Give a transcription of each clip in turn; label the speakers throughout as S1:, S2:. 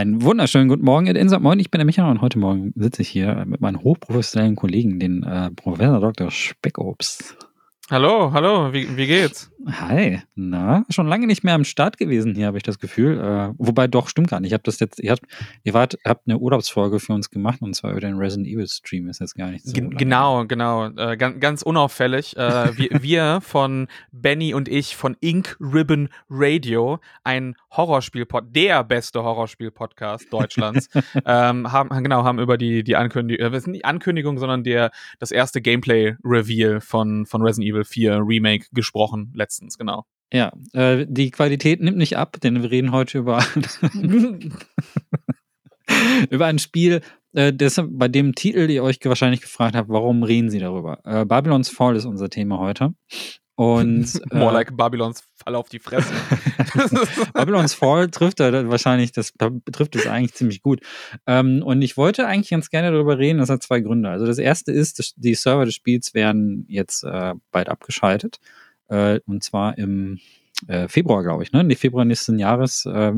S1: Einen wunderschönen guten Morgen in Insert. Moin, ich bin der Michael und heute Morgen sitze ich hier mit meinem hochprofessionellen Kollegen, den äh, Professor Dr. Speckobst.
S2: Hallo, hallo, wie, wie geht's?
S1: Hi, na, schon lange nicht mehr am Start gewesen hier, habe ich das Gefühl. Äh, wobei doch, stimmt gar nicht. Ich habe das jetzt, ihr habt, ihr wart, habt eine Urlaubsfolge für uns gemacht und zwar über den Resident Evil Stream, ist jetzt gar nicht so.
S2: G
S1: lange.
S2: genau, genau. Äh, ganz, ganz unauffällig. Äh, wir, wir von Benny und ich von Ink Ribbon Radio, ein Horrorspiel-Pod, der beste Horrorspiel-Podcast Deutschlands, ähm, haben, genau, haben über die, die Ankündigung, äh, nicht Ankündigung, sondern der, das erste Gameplay-Reveal von, von Resident Evil 4 Remake gesprochen letztens, genau.
S1: Ja, äh, die Qualität nimmt nicht ab, denn wir reden heute über, über ein Spiel, äh, das, bei dem Titel ihr euch wahrscheinlich gefragt habt, warum reden sie darüber? Äh, Babylon's Fall ist unser Thema heute. Und,
S2: More
S1: äh,
S2: like Babylons Fall auf die Fresse.
S1: Babylon's Fall trifft er wahrscheinlich, das betrifft es eigentlich ziemlich gut. Ähm, und ich wollte eigentlich ganz gerne darüber reden, das hat zwei Gründe. Also das erste ist, die Server des Spiels werden jetzt äh, bald abgeschaltet. Äh, und zwar im äh, Februar, glaube ich, ne? Nee, Februar nächsten Jahres äh,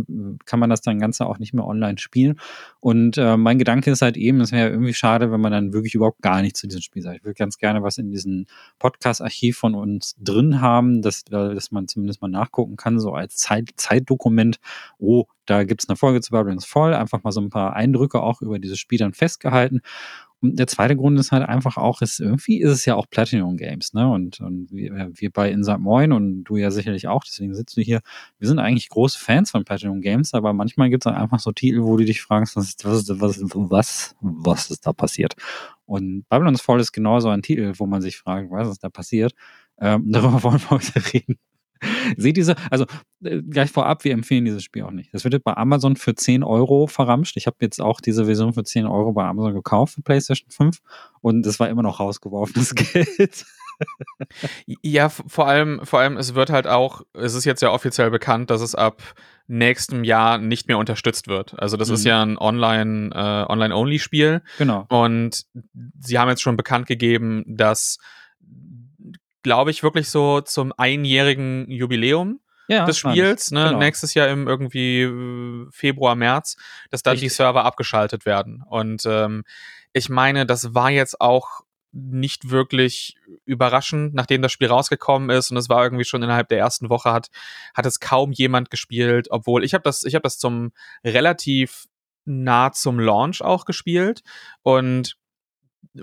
S1: kann man das dann Ganze auch nicht mehr online spielen. Und äh, mein Gedanke ist halt eben, es wäre irgendwie schade, wenn man dann wirklich überhaupt gar nichts zu diesem Spiel sagt. Ich würde ganz gerne was in diesem Podcast-Archiv von uns drin haben, dass, äh, dass man zumindest mal nachgucken kann, so als Zeit, Zeitdokument. Oh, da gibt's eine Folge zu Babylon's Fall, einfach mal so ein paar Eindrücke auch über dieses Spiel dann festgehalten. Der zweite Grund ist halt einfach auch, ist, irgendwie ist es ja auch Platinum Games, ne? Und, und wir, wir bei Inside Moin und du ja sicherlich auch, deswegen sitzt du hier. Wir sind eigentlich große Fans von Platinum Games, aber manchmal gibt es einfach so Titel, wo du dich fragst, was ist, was, was, was, was ist da passiert? Und Babylon's Fall ist genauso ein Titel, wo man sich fragt, was ist da passiert? Ähm, darüber wollen wir heute reden. Seht diese, also äh, gleich vorab, wir empfehlen dieses Spiel auch nicht. Das wird jetzt bei Amazon für 10 Euro verramscht. Ich habe jetzt auch diese Version für 10 Euro bei Amazon gekauft für PlayStation 5 und es war immer noch rausgeworfenes Geld.
S2: Ja, vor allem, vor allem, es wird halt auch, es ist jetzt ja offiziell bekannt, dass es ab nächstem Jahr nicht mehr unterstützt wird. Also das
S1: Mhm.
S2: ist ja ein Online, äh, Online-Only-Spiel
S1: Genau.
S2: und sie haben jetzt schon bekannt gegeben, dass, glaube ich, wirklich so zum einjährigen Jubiläum
S1: Ja,
S2: des. Spiels, ne,
S1: Genau.
S2: nächstes Jahr im irgendwie äh, Februar, März, dass dann die
S1: Richtig.
S2: Server abgeschaltet werden. Und ähm, ich meine, das war jetzt auch nicht wirklich überraschend, nachdem das Spiel rausgekommen ist und es war irgendwie schon innerhalb der ersten Woche hat hat es kaum jemand gespielt, obwohl ich habe das ich habe das zum relativ nah zum Launch auch gespielt und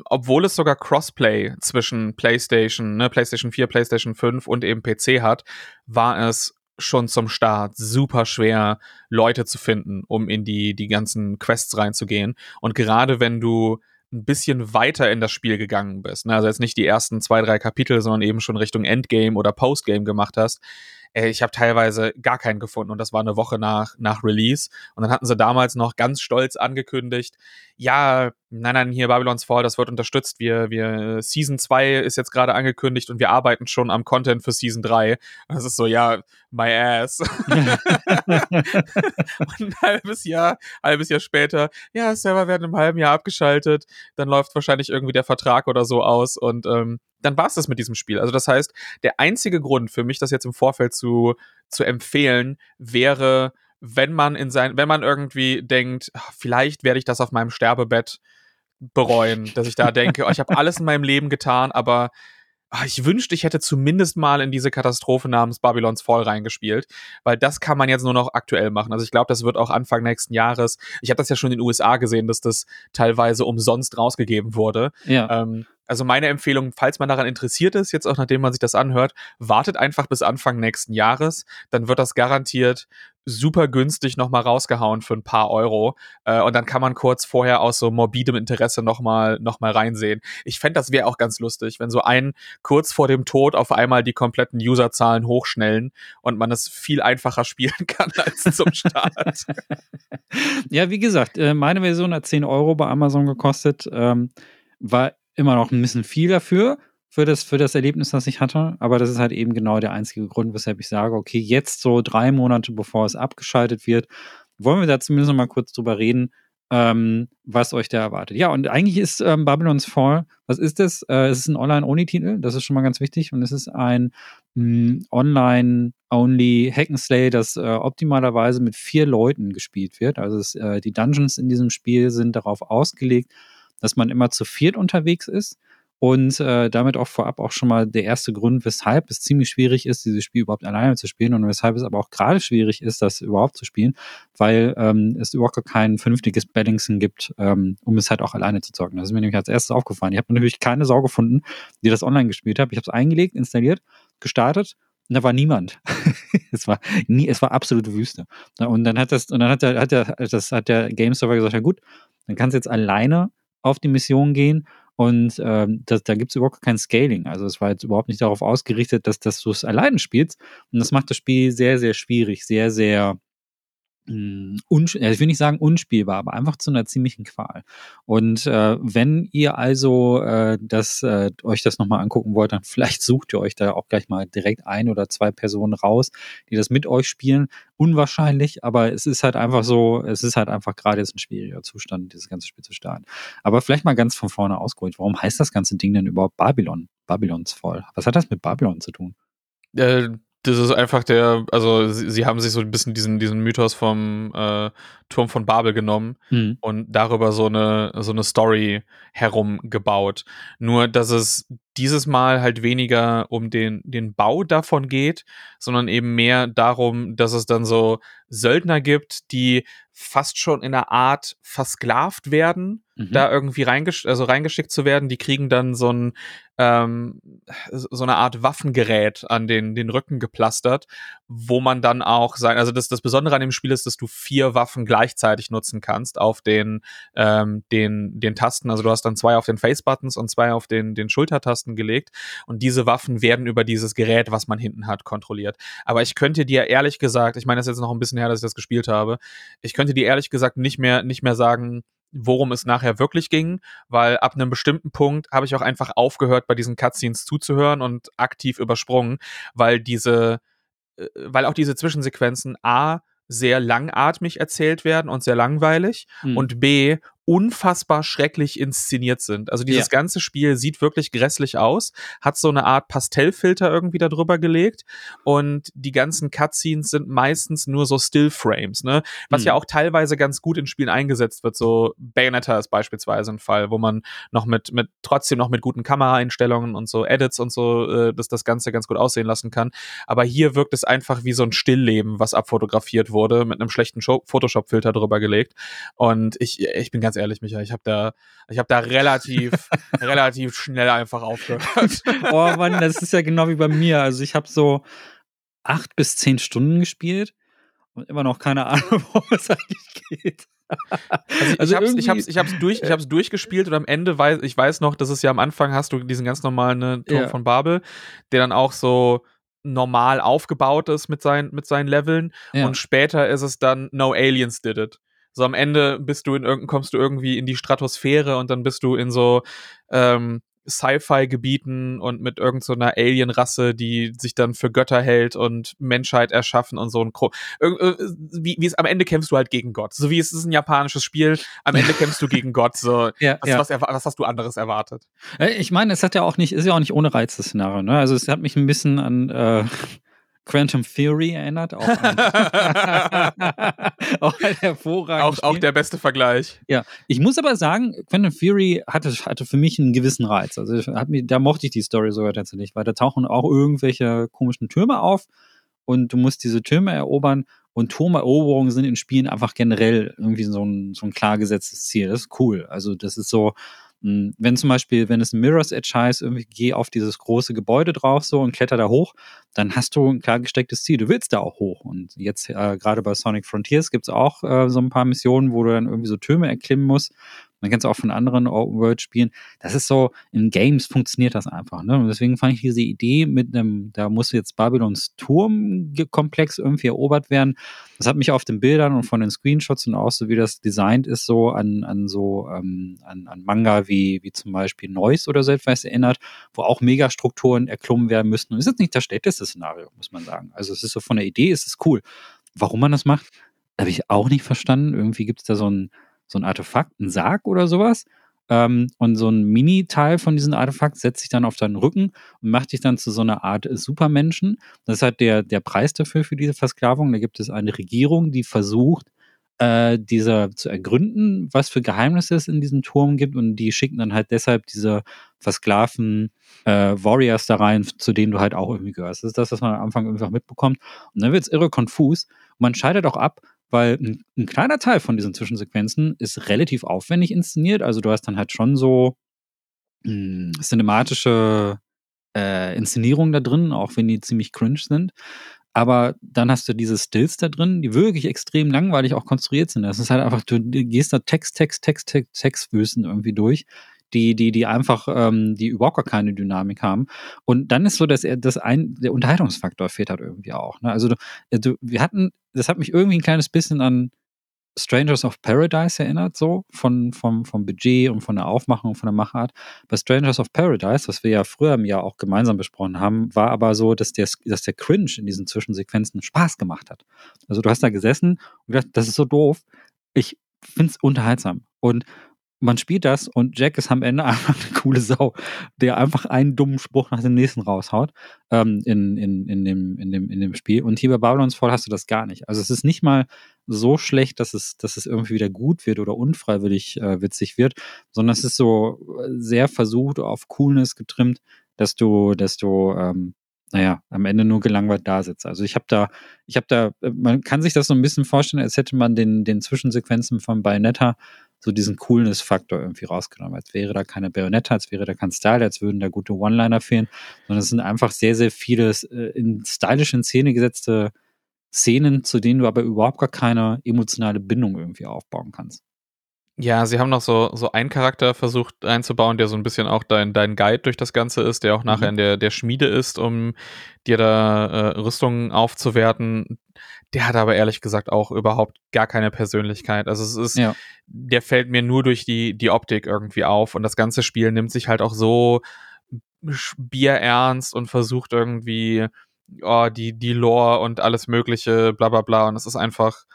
S2: obwohl es sogar Crossplay zwischen PlayStation, ne, PlayStation 4, PlayStation 5 und eben PC hat, war es schon zum Start super schwer, Leute zu finden, um in die, die ganzen Quests reinzugehen. Und gerade wenn du ein bisschen weiter in das Spiel gegangen bist, ne, also jetzt nicht die ersten zwei, drei Kapitel, sondern eben schon Richtung Endgame oder Postgame gemacht hast, ey, ich habe teilweise gar keinen gefunden und das war eine Woche nach, nach Release. Und dann hatten sie damals noch ganz stolz angekündigt, ja, nein, nein, hier Babylon's Fall, das wird unterstützt. Wir, wir, Season 2 ist jetzt gerade angekündigt und wir arbeiten schon am Content für Season 3. Und das ist so, ja, my ass. und ein halbes Jahr, halbes Jahr später, ja, Server werden im halben Jahr abgeschaltet, dann läuft wahrscheinlich irgendwie der Vertrag oder so aus und ähm, dann war es das mit diesem Spiel. Also das heißt, der einzige Grund für mich, das jetzt im Vorfeld zu, zu empfehlen, wäre, wenn man in sein, wenn man irgendwie denkt, ach, vielleicht werde ich das auf meinem Sterbebett bereuen, dass ich da denke, oh, ich habe alles in meinem Leben getan, aber ah, ich wünschte, ich hätte zumindest mal in diese Katastrophe namens Babylon's Fall reingespielt, weil das kann man jetzt nur noch aktuell machen. Also ich glaube, das wird auch Anfang nächsten Jahres. Ich habe das ja schon in den USA gesehen, dass das teilweise umsonst rausgegeben wurde.
S1: Ja.
S2: Ähm, also meine Empfehlung, falls man daran interessiert ist, jetzt auch nachdem man sich das anhört, wartet einfach bis Anfang nächsten Jahres. Dann wird das garantiert super günstig nochmal rausgehauen für ein paar Euro. Äh, und dann kann man kurz vorher aus so morbidem Interesse nochmal noch mal reinsehen. Ich fände, das wäre auch ganz lustig, wenn so ein kurz vor dem Tod auf einmal die kompletten Userzahlen hochschnellen und man es viel einfacher spielen kann als zum Start.
S1: ja, wie gesagt, äh, meine Version hat 10 Euro bei Amazon gekostet. Ähm, war immer noch ein bisschen viel dafür, für das, für das Erlebnis, das ich hatte. Aber das ist halt eben genau der einzige Grund, weshalb ich sage, okay, jetzt so drei Monate bevor es abgeschaltet wird, wollen wir da zumindest noch mal kurz drüber reden, ähm, was euch da erwartet. Ja, und eigentlich ist ähm, Babylon's Fall, was ist das? Äh, es ist ein Online-Only-Titel, das ist schon mal ganz wichtig. Und es ist ein mm, Online-Only Hack'n'Slay, das äh, optimalerweise mit vier Leuten gespielt wird. Also es, äh, die Dungeons in diesem Spiel sind darauf ausgelegt, dass man immer zu viert unterwegs ist und äh, damit auch vorab auch schon mal der erste Grund, weshalb es ziemlich schwierig ist, dieses Spiel überhaupt alleine zu spielen und weshalb es aber auch gerade schwierig ist, das überhaupt zu spielen, weil ähm, es überhaupt kein vernünftiges Balancing gibt, ähm, um es halt auch alleine zu zocken. Das ist mir nämlich als erstes aufgefallen. Ich habe natürlich keine Sau gefunden, die das online gespielt hat. Ich habe es eingelegt, installiert, gestartet und da war niemand. es war nie, es war absolute Wüste. Und dann hat das, und dann hat der, hat der, das hat der Game Server gesagt, ja gut, dann kannst du jetzt alleine auf die Mission gehen und ähm, das, da gibt es überhaupt kein Scaling. Also es war jetzt überhaupt nicht darauf ausgerichtet, dass, dass du es alleine spielst. Und das macht das Spiel sehr, sehr schwierig, sehr, sehr ich will nicht sagen unspielbar, aber einfach zu einer ziemlichen Qual. Und äh, wenn ihr also äh, das, äh, euch das nochmal angucken wollt, dann vielleicht sucht ihr euch da auch gleich mal direkt ein oder zwei Personen raus, die das mit euch spielen. Unwahrscheinlich, aber es ist halt einfach so, es ist halt einfach gerade jetzt ein schwieriger Zustand, dieses ganze Spiel zu starten. Aber vielleicht mal ganz von vorne ausgeholt, warum heißt das ganze Ding denn überhaupt Babylon? Babylons voll. Was hat das mit Babylon zu tun?
S2: Äh, das ist einfach der, also sie, sie, haben sich so ein bisschen diesen, diesen Mythos vom äh, Turm von Babel genommen mhm. und darüber so eine, so eine Story herumgebaut. Nur, dass es dieses Mal halt weniger um den, den Bau davon geht, sondern eben mehr darum, dass es dann so Söldner gibt, die fast schon in einer Art versklavt werden, mhm. da irgendwie reingesch also reingeschickt zu werden. Die kriegen dann so ein ähm, so eine Art Waffengerät an den, den Rücken geplastert, wo man dann auch sein, also das, das Besondere an dem Spiel ist, dass du vier Waffen gleichzeitig nutzen kannst auf den, ähm, den, den Tasten. Also du hast dann zwei auf den Face-Buttons und zwei auf den, den Schultertasten gelegt und diese Waffen werden über dieses Gerät, was man hinten hat, kontrolliert. Aber ich könnte dir ehrlich gesagt, ich meine, das ist jetzt noch ein bisschen her, dass ich das gespielt habe, ich könnte dir ehrlich gesagt nicht mehr, nicht mehr sagen, worum es nachher wirklich ging, weil ab einem bestimmten Punkt habe ich auch einfach aufgehört, bei diesen Cutscenes zuzuhören und aktiv übersprungen, weil diese, äh, weil auch diese Zwischensequenzen A sehr langatmig erzählt werden und sehr langweilig mhm. und B unfassbar schrecklich inszeniert sind. Also dieses ja. ganze Spiel sieht wirklich grässlich aus, hat so eine Art Pastellfilter irgendwie da drüber gelegt und die ganzen Cutscenes sind meistens nur so Stillframes, ne? Was mhm. ja auch teilweise ganz gut in Spielen eingesetzt wird. So Bayonetta ist beispielsweise ein Fall, wo man noch mit, mit trotzdem noch mit guten Kameraeinstellungen und so Edits und so äh, das, das Ganze ganz gut aussehen lassen kann. Aber hier wirkt es einfach wie so ein Stillleben, was abfotografiert wurde, mit einem schlechten Photoshop-Filter drüber gelegt. Und ich, ich bin ganz ehrlich, Michael. Ich habe da, ich habe da relativ, relativ schnell einfach aufgehört.
S1: oh Mann, das ist ja genau wie bei mir. Also ich habe so acht bis zehn Stunden gespielt und immer noch keine Ahnung, worum es eigentlich geht.
S2: Also, also ich, hab's, ich, hab's, ich, hab's durch, ich hab's durchgespielt und am Ende weiß ich weiß noch, dass es ja am Anfang hast du diesen ganz normalen ne, Turm ja. von Babel, der dann auch so normal aufgebaut ist mit seinen, mit seinen Leveln ja. und später ist es dann No Aliens Did It. So am Ende bist du in irgendein, kommst du irgendwie in die Stratosphäre und dann bist du in so ähm, Sci-Fi-Gebieten und mit irgendeiner so Alien-Rasse, die sich dann für Götter hält und Menschheit erschaffen und so ein Kro äh, wie, wie es am Ende kämpfst du halt gegen Gott. So wie es ist ein japanisches Spiel, am Ende kämpfst du gegen Gott. So ja, was, ja. Was, was, hast du anderes erwartet?
S1: Äh, ich meine, es hat ja auch nicht, ist ja auch nicht ohne Reiz das Szenario. Ne? Also es hat mich ein bisschen an äh Quantum Theory erinnert. Auch
S2: auch ein hervorragendes auch, auch, der beste Vergleich.
S1: Ja, ich muss aber sagen, Quantum Theory hatte, hatte für mich einen gewissen Reiz. Also mir, da mochte ich die Story sogar tatsächlich, weil da tauchen auch irgendwelche komischen Türme auf und du musst diese Türme erobern. Und Turmeroberungen sind in Spielen einfach generell irgendwie so ein, so ein klar gesetztes Ziel. Das ist cool. Also das ist so, wenn zum Beispiel, wenn es ein Mirror's Edge heißt, irgendwie geh auf dieses große Gebäude drauf so und kletter da hoch, dann hast du ein klar gestecktes Ziel. Du willst da auch hoch. Und jetzt äh, gerade bei Sonic Frontiers gibt es auch äh, so ein paar Missionen, wo du dann irgendwie so Türme erklimmen musst. Man kennt es auch von anderen Open-World-Spielen. Das ist so, in Games funktioniert das einfach. Ne? Und deswegen fand ich diese Idee mit einem, da muss jetzt Babylons Turmkomplex irgendwie erobert werden. Das hat mich auf den Bildern und von den Screenshots und auch so, wie das designt ist, so an, an so, ähm, an, an Manga wie, wie zum Beispiel Noise oder so etwas erinnert, wo auch Megastrukturen erklommen werden müssten. Und ist jetzt nicht das schlechteste Szenario, muss man sagen. Also es ist so von der Idee, ist es cool. Warum man das macht, habe ich auch nicht verstanden. Irgendwie gibt es da so ein, so ein Artefakt, ein Sarg oder sowas. Ähm, und so ein Mini-Teil von diesem Artefakt setzt sich dann auf deinen Rücken und macht dich dann zu so einer Art Supermenschen. Das ist halt der, der Preis dafür, für diese Versklavung. Da gibt es eine Regierung, die versucht, äh, dieser zu ergründen, was für Geheimnisse es in diesem Turm gibt. Und die schicken dann halt deshalb diese versklavten äh, Warriors da rein, zu denen du halt auch irgendwie gehörst. Das ist das, was man am Anfang einfach mitbekommt. Und dann wird es irre konfus. Und man scheidet auch ab, weil ein, ein, kleiner Teil von diesen Zwischensequenzen ist relativ aufwendig inszeniert. Also du hast dann halt schon so mh, hm, cinematische äh, Inszenierungen da drin, auch wenn die ziemlich cringe sind. Aber dann hast du diese Stills da drin, die wirklich extrem langweilig auch konstruiert sind. Das ist halt einfach, du gehst da Text, Text, Text, Text, Textwüsten irgendwie durch, die, die, die einfach, ähm, die überhaupt gar keine Dynamik haben. Und dann ist so, dass er das ein, der Unterhaltungsfaktor fehlt halt irgendwie auch. Ne? Also du, du, wir hatten, das hat mich irgendwie ein kleines bisschen an Strangers of Paradise erinnert, so von, vom, vom Budget und von der Aufmachung und von der Machart. Bei Strangers of Paradise, was wir ja früher im Jahr auch gemeinsam besprochen haben, war aber so, dass der, dass der Cringe in diesen Zwischensequenzen Spaß gemacht hat. Also du hast da gesessen und gedacht, das ist so doof. Ich finde es unterhaltsam. Und man spielt das und Jack ist am Ende einfach eine coole Sau, der einfach einen dummen Spruch nach dem nächsten raushaut ähm, in, in, in, dem, in, dem, in dem Spiel. Und hier bei Babylon's Fall hast du das gar nicht. Also es ist nicht mal so schlecht, dass es, dass es irgendwie wieder gut wird oder unfreiwillig äh, witzig wird, sondern es ist so sehr versucht, auf Coolness getrimmt, dass du, dass du ähm, naja, am Ende nur gelangweilt da sitzt. Also ich habe da, ich habe da, man kann sich das so ein bisschen vorstellen, als hätte man den, den Zwischensequenzen von Bayonetta so diesen Coolness-Faktor irgendwie rausgenommen. Als wäre da keine Bayonetta, als wäre da kein Style, als würden da gute One-Liner fehlen, sondern es sind einfach sehr, sehr viele äh, in stylisch in Szene gesetzte Szenen, zu denen du aber überhaupt gar keine emotionale Bindung irgendwie aufbauen kannst.
S2: Ja, sie haben noch so, so einen Charakter versucht einzubauen, der so ein bisschen auch dein, dein Guide durch das Ganze ist, der auch nachher mhm. in der, der Schmiede ist, um dir da äh, Rüstungen aufzuwerten. Der hat aber ehrlich gesagt auch überhaupt gar keine Persönlichkeit. Also es ist, ja. der fällt mir nur durch die, die Optik irgendwie auf und das ganze Spiel nimmt sich halt auch so bierernst und versucht irgendwie, oh, die, die Lore und alles Mögliche, bla bla bla. Und es ist einfach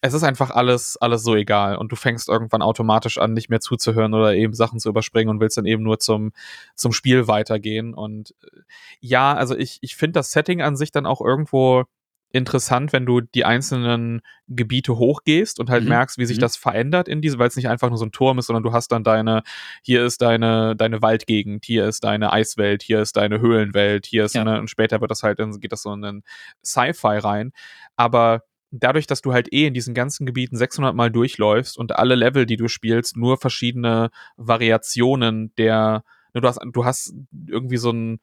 S2: es ist einfach alles, alles so egal. Und du fängst irgendwann automatisch an, nicht mehr zuzuhören oder eben Sachen zu überspringen und willst dann eben nur zum, zum Spiel weitergehen. Und äh, ja, also ich, ich finde das Setting an sich dann auch irgendwo interessant, wenn du die einzelnen Gebiete hochgehst und halt mhm. merkst, wie sich mhm. das verändert in diese, weil es nicht einfach nur so ein Turm ist, sondern du hast dann deine, hier ist deine, deine Waldgegend, hier ist deine Eiswelt, hier ist deine Höhlenwelt, hier ist ja. eine, und später wird das halt, dann geht das so in den Sci-Fi rein. Aber dadurch, dass du halt eh in diesen ganzen Gebieten 600 Mal durchläufst und alle Level, die du spielst, nur verschiedene Variationen der, du hast, du hast irgendwie so ein,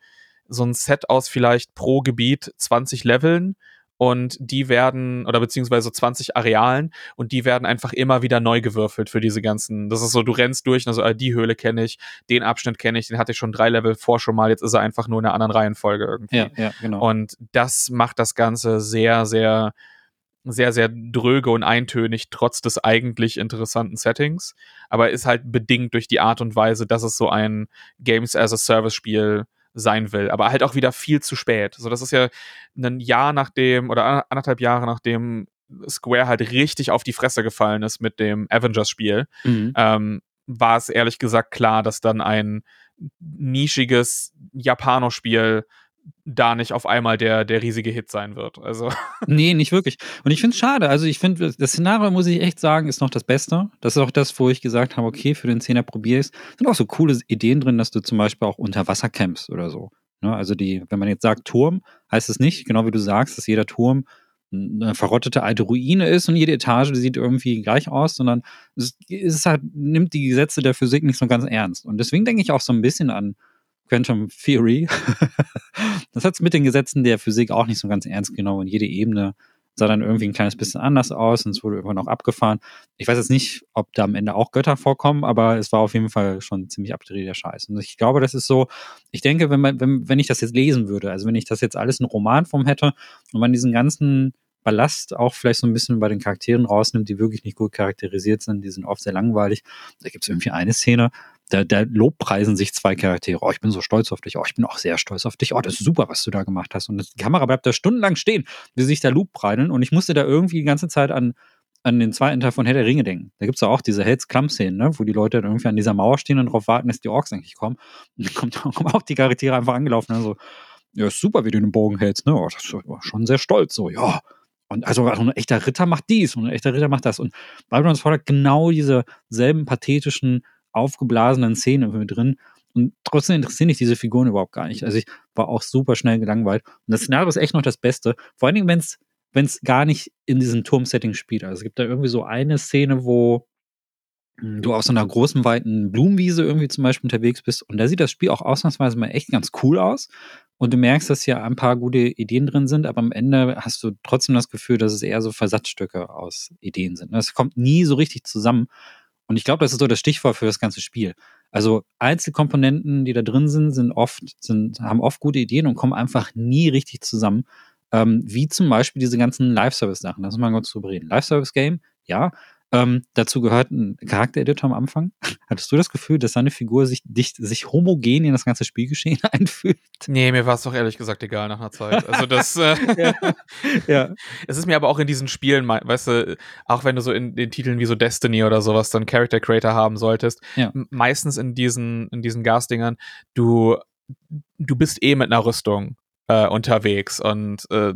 S2: so ein Set aus vielleicht pro Gebiet 20 Leveln und die werden, oder beziehungsweise 20 Arealen und die werden einfach immer wieder neu gewürfelt für diese ganzen, das ist so, du rennst durch, also die Höhle kenne ich, den Abschnitt kenne ich, den hatte ich schon drei Level vor schon mal, jetzt ist er einfach nur in einer anderen Reihenfolge irgendwie.
S1: Ja, ja, genau.
S2: Und das macht das Ganze sehr, sehr sehr, sehr dröge und eintönig, trotz des eigentlich interessanten Settings. Aber ist halt bedingt durch die Art und Weise, dass es so ein Games as a Service Spiel sein will. Aber halt auch wieder viel zu spät. So, das ist ja ein Jahr nachdem oder anderthalb Jahre nachdem Square halt richtig auf die Fresse gefallen ist mit dem Avengers-Spiel, mhm. ähm, war es ehrlich gesagt klar, dass dann ein nischiges Japanospiel da nicht auf einmal der, der riesige Hit sein wird. Also.
S1: Nee, nicht wirklich. Und ich finde es schade. Also ich finde, das Szenario, muss ich echt sagen, ist noch das Beste. Das ist auch das, wo ich gesagt habe, okay, für den Zehner probiere ich es. sind auch so coole Ideen drin, dass du zum Beispiel auch unter Wasser campst oder so. Ne? Also die, wenn man jetzt sagt Turm, heißt es nicht, genau wie du sagst, dass jeder Turm eine verrottete alte Ruine ist und jede Etage sieht irgendwie gleich aus, sondern es halt, nimmt die Gesetze der Physik nicht so ganz ernst. Und deswegen denke ich auch so ein bisschen an Quantum Theory. das hat es mit den Gesetzen der Physik auch nicht so ganz ernst genommen und jede Ebene sah dann irgendwie ein kleines bisschen anders aus und es wurde irgendwann auch abgefahren. Ich weiß jetzt nicht, ob da am Ende auch Götter vorkommen, aber es war auf jeden Fall schon ziemlich abgedrehter Scheiß. Und ich glaube, das ist so, ich denke, wenn man, wenn, wenn ich das jetzt lesen würde, also wenn ich das jetzt alles in Romanform hätte und man diesen ganzen Ballast auch vielleicht so ein bisschen bei den Charakteren rausnimmt, die wirklich nicht gut charakterisiert sind, die sind oft sehr langweilig. Da gibt es irgendwie eine Szene, da, da lobpreisen sich zwei Charaktere. Oh, ich bin so stolz auf dich. Oh, ich bin auch sehr stolz auf dich. Oh, das ist super, was du da gemacht hast. Und die Kamera bleibt da stundenlang stehen, wie sie sich da lobpreiseln. Und ich musste da irgendwie die ganze Zeit an an den zweiten Teil von Herr der Ringe denken. Da gibt es ja auch diese Hells-Klamm-Szenen, ne? wo die Leute dann irgendwie an dieser Mauer stehen und darauf warten, dass die Orks eigentlich kommen. Und dann kommen auch die Charaktere einfach angelaufen und so, ja, super, wie du den Bogen hältst, ne? Oh, das ist schon sehr stolz, so, ja. Und also, also ein echter Ritter macht dies und ein echter Ritter macht das. Und Babylon's hat genau diese selben pathetischen, aufgeblasenen Szenen irgendwie drin. Und trotzdem interessieren mich diese Figuren überhaupt gar nicht. Also ich war auch super schnell gelangweilt. Und das Szenario ist echt noch das Beste. Vor allen Dingen, wenn es gar nicht in diesem Turmsetting spielt. Also es gibt da irgendwie so eine Szene, wo hm, du auf so einer großen, weiten Blumenwiese irgendwie zum Beispiel unterwegs bist. Und da sieht das Spiel auch ausnahmsweise mal echt ganz cool aus. Und du merkst, dass hier ein paar gute Ideen drin sind, aber am Ende hast du trotzdem das Gefühl, dass es eher so Versatzstücke aus Ideen sind. Es kommt nie so richtig zusammen. Und ich glaube, das ist so das Stichwort für das ganze Spiel. Also Einzelkomponenten, die da drin sind, sind oft, sind, haben oft gute Ideen und kommen einfach nie richtig zusammen. Ähm, wie zum Beispiel diese ganzen Live-Service-Sachen. Lass uns mal kurz drüber reden. Live-Service-Game, ja. Ähm, dazu gehört ein Charaktereditor am Anfang. Hattest du das Gefühl, dass seine Figur sich, dich, sich homogen in das ganze Spielgeschehen einfühlt?
S2: Nee, mir war es doch ehrlich gesagt egal nach einer Zeit. Also das, äh, ja. ja. Es ist mir aber auch in diesen Spielen, weißt du, auch wenn du so in den Titeln wie so Destiny oder sowas dann Character Creator haben solltest, ja. meistens in diesen, in diesen Gasdingern, du, du bist eh mit einer Rüstung äh, unterwegs und äh,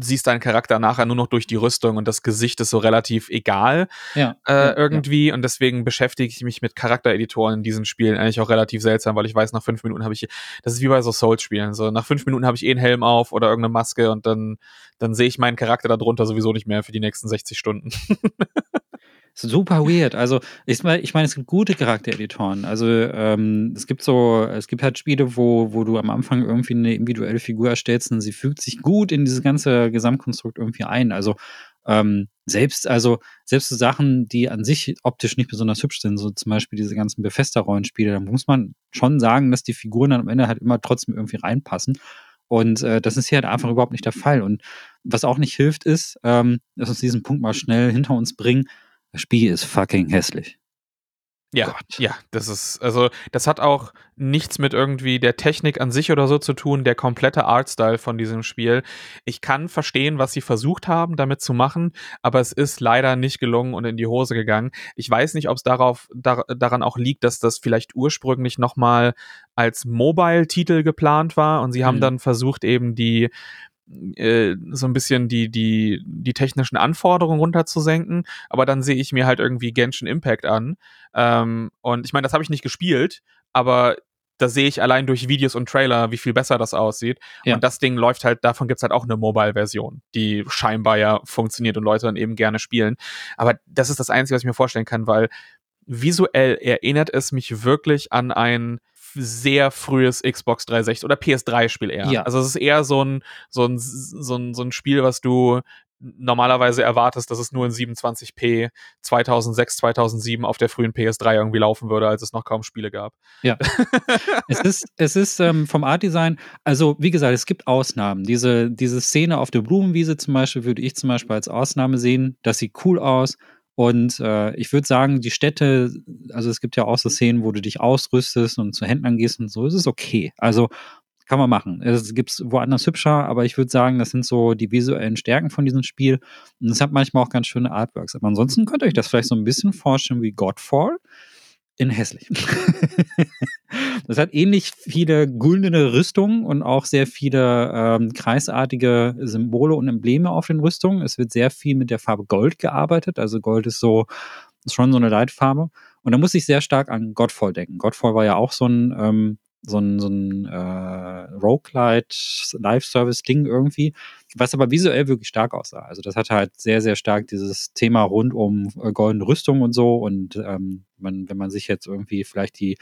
S2: siehst deinen Charakter nachher nur noch durch die Rüstung und das Gesicht ist so relativ egal ja, äh, ja, irgendwie ja. und deswegen beschäftige ich mich mit Charaktereditoren in diesen Spielen eigentlich auch relativ seltsam, weil ich weiß, nach fünf Minuten habe ich, das ist wie bei so Souls-Spielen, so nach fünf Minuten habe ich eh einen Helm auf oder irgendeine Maske und dann, dann sehe ich meinen Charakter darunter sowieso nicht mehr für die nächsten 60 Stunden.
S1: super weird. Also ich meine, ich meine, es gibt gute Charaktereditoren. Also ähm, es gibt so, es gibt halt Spiele, wo, wo du am Anfang irgendwie eine individuelle Figur erstellst und sie fügt sich gut in dieses ganze Gesamtkonstrukt irgendwie ein. Also ähm, selbst, also selbst so Sachen, die an sich optisch nicht besonders hübsch sind, so zum Beispiel diese ganzen Befester-Rollenspiele, da muss man schon sagen, dass die Figuren dann am Ende halt immer trotzdem irgendwie reinpassen. Und äh, das ist hier halt einfach überhaupt nicht der Fall. Und was auch nicht hilft, ist, ähm, dass uns diesen Punkt mal schnell hinter uns bringen, das Spiel ist fucking hässlich.
S2: Ja, Gott. ja, das ist, also, das hat auch nichts mit irgendwie der Technik an sich oder so zu tun, der komplette Artstyle von diesem Spiel. Ich kann verstehen, was sie versucht haben, damit zu machen, aber es ist leider nicht gelungen und in die Hose gegangen. Ich weiß nicht, ob es darauf, dar, daran auch liegt, dass das vielleicht ursprünglich nochmal als Mobile-Titel geplant war und sie haben mhm. dann versucht, eben die, äh, so ein bisschen die, die, die technischen Anforderungen runterzusenken, aber dann sehe ich mir halt irgendwie Genshin Impact an. Ähm, und ich meine, das habe ich nicht gespielt, aber da sehe ich allein durch Videos und Trailer, wie viel besser das aussieht. Ja. Und das Ding läuft halt, davon gibt's halt auch eine Mobile-Version, die scheinbar ja funktioniert und Leute dann eben gerne spielen. Aber das ist das Einzige, was ich mir vorstellen kann, weil visuell erinnert es mich wirklich an ein sehr frühes Xbox 360 oder PS3-Spiel eher. Ja. Also es ist eher so ein, so ein, so ein, so ein Spiel, was du normalerweise erwartest, dass es nur in 27p 2006, 2007 auf der frühen PS3 irgendwie laufen würde, als es noch kaum Spiele gab.
S1: Ja. es ist, es ist ähm, vom Art-Design, also wie gesagt, es gibt Ausnahmen. Diese, diese Szene auf der Blumenwiese zum Beispiel würde ich zum Beispiel als Ausnahme sehen. Das sieht cool aus. Und äh, ich würde sagen, die Städte, also es gibt ja auch so Szenen, wo du dich ausrüstest und zu Händlern gehst und so, ist es okay. Also kann man machen. Es gibt woanders hübscher, aber ich würde sagen, das sind so die visuellen Stärken von diesem Spiel. Und es hat manchmal auch ganz schöne Artworks. Aber ansonsten könnt ihr euch das vielleicht so ein bisschen vorstellen wie Godfall in hässlich. das hat ähnlich viele güldene Rüstungen und auch sehr viele ähm, kreisartige Symbole und Embleme auf den Rüstungen. Es wird sehr viel mit der Farbe Gold gearbeitet. Also Gold ist so ist schon so eine Leitfarbe. Und da muss ich sehr stark an Godfall denken. Godfall war ja auch so ein ähm, so ein, so ein äh, Roguelite Live-Service-Ding irgendwie, was aber visuell wirklich stark aussah. Also das hat halt sehr, sehr stark dieses Thema rund um äh, goldene Rüstung und so. Und ähm, man, wenn man sich jetzt irgendwie vielleicht die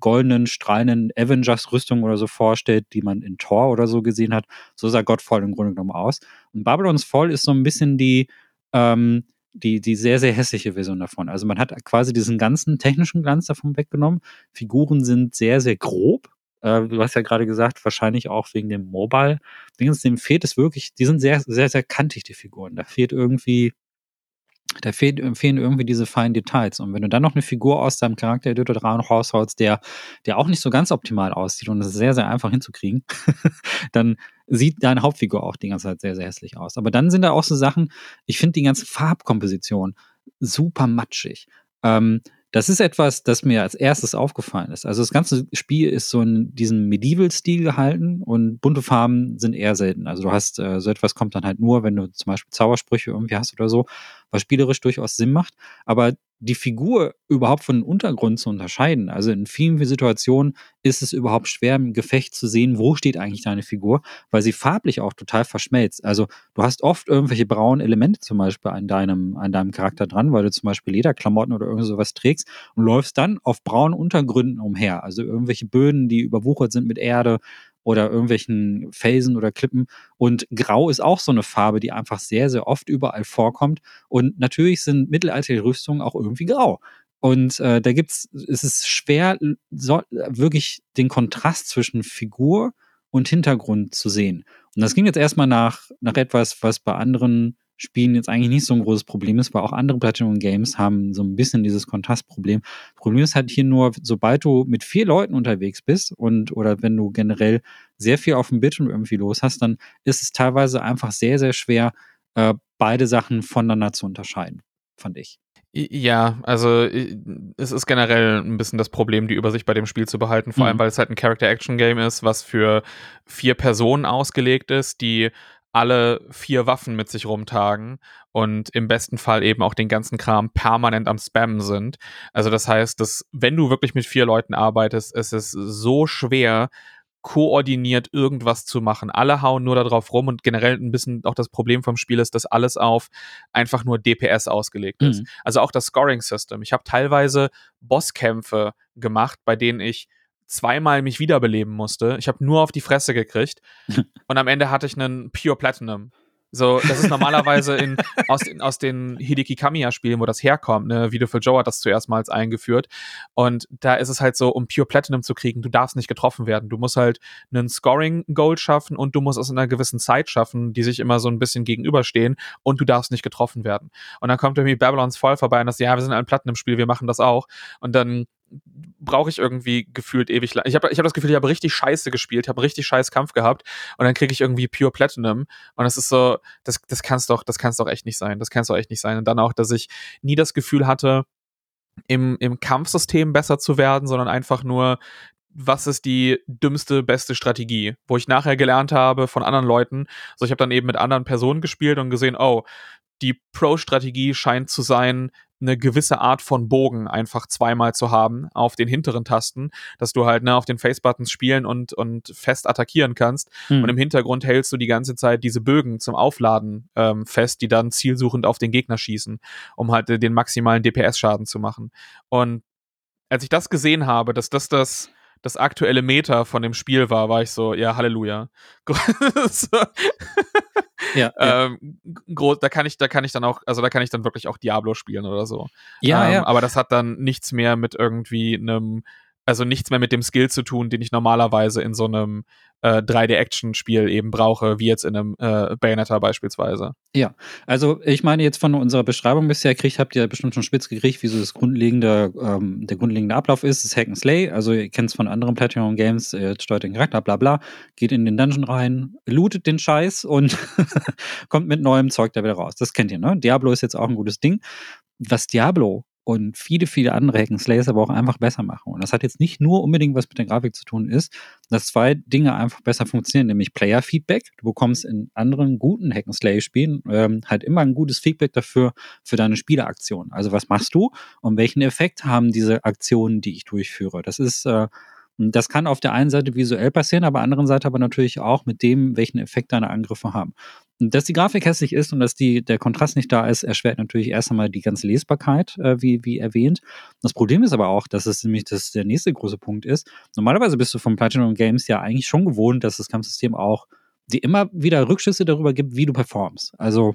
S1: goldenen, strahlenden Avengers-Rüstung oder so vorstellt, die man in Thor oder so gesehen hat, so sah Godfall im Grunde genommen aus. Und Babylon's Fall ist so ein bisschen die ähm, die, die sehr, sehr hässliche Version davon. Also man hat quasi diesen ganzen technischen Glanz davon weggenommen. Figuren sind sehr, sehr grob. Äh, du hast ja gerade gesagt, wahrscheinlich auch wegen dem Mobile. Dingens, dem fehlt es wirklich, die sind sehr, sehr, sehr kantig, die Figuren. Da fehlt irgendwie, da fehlt, fehlen irgendwie diese feinen Details. Und wenn du dann noch eine Figur aus deinem Charakter-Editor dran rausholst, der, der auch nicht so ganz optimal aussieht und es ist sehr, sehr einfach hinzukriegen, dann sieht deine Hauptfigur auch die ganze Zeit sehr, sehr hässlich aus. Aber dann sind da auch so Sachen, ich finde die ganze Farbkomposition super matschig. Ähm, das ist etwas, das mir als erstes aufgefallen ist. Also das ganze Spiel ist so in diesem Medieval-Stil gehalten und bunte Farben sind eher selten. Also du hast, äh, so etwas kommt dann halt nur, wenn du zum Beispiel Zaubersprüche irgendwie hast oder so, was spielerisch durchaus Sinn macht. Aber die Figur überhaupt von dem Untergrund zu unterscheiden. Also in vielen Situationen ist es überhaupt schwer im Gefecht zu sehen, wo steht eigentlich deine Figur, weil sie farblich auch total verschmelzt. Also du hast oft irgendwelche braunen Elemente zum Beispiel an deinem, an deinem Charakter dran, weil du zum Beispiel Lederklamotten oder irgend sowas trägst und läufst dann auf braunen Untergründen umher. Also irgendwelche Böden, die überwuchert sind mit Erde oder irgendwelchen Felsen oder Klippen. Und Grau ist auch so eine Farbe, die einfach sehr, sehr oft überall vorkommt. Und natürlich sind mittelalterliche Rüstungen auch irgendwie grau. Und äh, da gibt's, es ist schwer, so, wirklich den Kontrast zwischen Figur und Hintergrund zu sehen. Und das ging jetzt erstmal nach, nach etwas, was bei anderen Spielen jetzt eigentlich nicht so ein großes Problem ist, weil auch andere Platinum Games haben so ein bisschen dieses Kontrastproblem. Problem ist halt hier nur, sobald du mit vier Leuten unterwegs bist und oder wenn du generell sehr viel auf dem Bildschirm irgendwie los hast, dann ist es teilweise einfach sehr, sehr schwer, äh, beide Sachen voneinander zu unterscheiden, fand ich.
S2: Ja, also es ist generell ein bisschen das Problem, die Übersicht bei dem Spiel zu behalten, vor mhm. allem weil es halt ein Character-Action-Game ist, was für vier Personen ausgelegt ist, die alle vier Waffen mit sich rumtragen und im besten Fall eben auch den ganzen Kram permanent am Spammen sind. Also das heißt, dass wenn du wirklich mit vier Leuten arbeitest, ist es so schwer, koordiniert irgendwas zu machen. Alle hauen nur darauf rum und generell ein bisschen auch das Problem vom Spiel ist, dass alles auf einfach nur DPS ausgelegt ist. Mhm. Also auch das Scoring-System. Ich habe teilweise Bosskämpfe gemacht, bei denen ich zweimal mich wiederbeleben musste. Ich habe nur auf die Fresse gekriegt und am Ende hatte ich einen Pure Platinum. So, das ist normalerweise in, aus, den, aus den Hideki Kamiya-Spielen, wo das herkommt. Ne? Video for Joe hat das zuerst mal eingeführt. Und da ist es halt so, um Pure Platinum zu kriegen, du darfst nicht getroffen werden. Du musst halt einen Scoring-Goal schaffen und du musst es in einer gewissen Zeit schaffen, die sich immer so ein bisschen gegenüberstehen und du darfst nicht getroffen werden. Und dann kommt irgendwie Babylons Fall vorbei und das, ja, wir sind ein Platinum-Spiel, wir machen das auch. Und dann brauche ich irgendwie gefühlt ewig lang. Ich habe ich hab das Gefühl, ich habe richtig scheiße gespielt, habe richtig scheiß Kampf gehabt und dann kriege ich irgendwie Pure Platinum und das ist so, das, das kann's doch, das kann's doch echt nicht sein. Das kann's doch echt nicht sein. Und dann auch, dass ich nie das Gefühl hatte, im, im Kampfsystem besser zu werden, sondern einfach nur, was ist die dümmste, beste Strategie, wo ich nachher gelernt habe von anderen Leuten. So, ich habe dann eben mit anderen Personen gespielt und gesehen, oh, die Pro-Strategie scheint zu sein, eine gewisse Art von Bogen einfach zweimal zu haben auf den hinteren Tasten, dass du halt ne, auf den Face-Buttons spielen und, und fest attackieren kannst. Hm. Und im Hintergrund hältst du die ganze Zeit diese Bögen zum Aufladen ähm, fest, die dann zielsuchend auf den Gegner schießen, um halt den maximalen DPS-Schaden zu machen. Und als ich das gesehen habe, dass das das das aktuelle Meta von dem Spiel war, war ich so, ja, Halleluja. ja, ähm, groß, da kann ich, da kann ich dann auch, also da kann ich dann wirklich auch Diablo spielen oder so.
S1: Ja,
S2: ähm,
S1: ja.
S2: Aber das hat dann nichts mehr mit irgendwie einem also nichts mehr mit dem Skill zu tun, den ich normalerweise in so einem äh, 3D-Action-Spiel eben brauche, wie jetzt in einem äh, Bayonetta beispielsweise.
S1: Ja, also ich meine jetzt von unserer Beschreibung bisher kriegt, habt ihr bestimmt schon spitz gekriegt, wie so das grundlegende, ähm, der grundlegende Ablauf ist, das Hack and Slay, also ihr kennt es von anderen Platinum Games, ihr steuert den Charakter, bla bla, geht in den Dungeon rein, lootet den Scheiß und kommt mit neuem Zeug da wieder raus. Das kennt ihr, ne? Diablo ist jetzt auch ein gutes Ding. Was Diablo und viele, viele andere Hack'n'Slays aber auch einfach besser machen. Und das hat jetzt nicht nur unbedingt was mit der Grafik zu tun ist, dass zwei Dinge einfach besser funktionieren, nämlich Player-Feedback. Du bekommst in anderen guten Hack'n'Slay-Spielen ähm, halt immer ein gutes Feedback dafür, für deine Spieleraktion. Also was machst du und welchen Effekt haben diese Aktionen, die ich durchführe? Das ist äh, das kann auf der einen Seite visuell passieren, aber anderen Seite aber natürlich auch mit dem, welchen Effekt deine Angriffe haben. Und dass die Grafik hässlich ist und dass die, der Kontrast nicht da ist, erschwert natürlich erst einmal die ganze Lesbarkeit, äh, wie, wie erwähnt. Das Problem ist aber auch, dass es nämlich das der nächste große Punkt ist. Normalerweise bist du von Platinum Games ja eigentlich schon gewohnt, dass das Kampfsystem auch die immer wieder Rückschlüsse darüber gibt, wie du performst. Also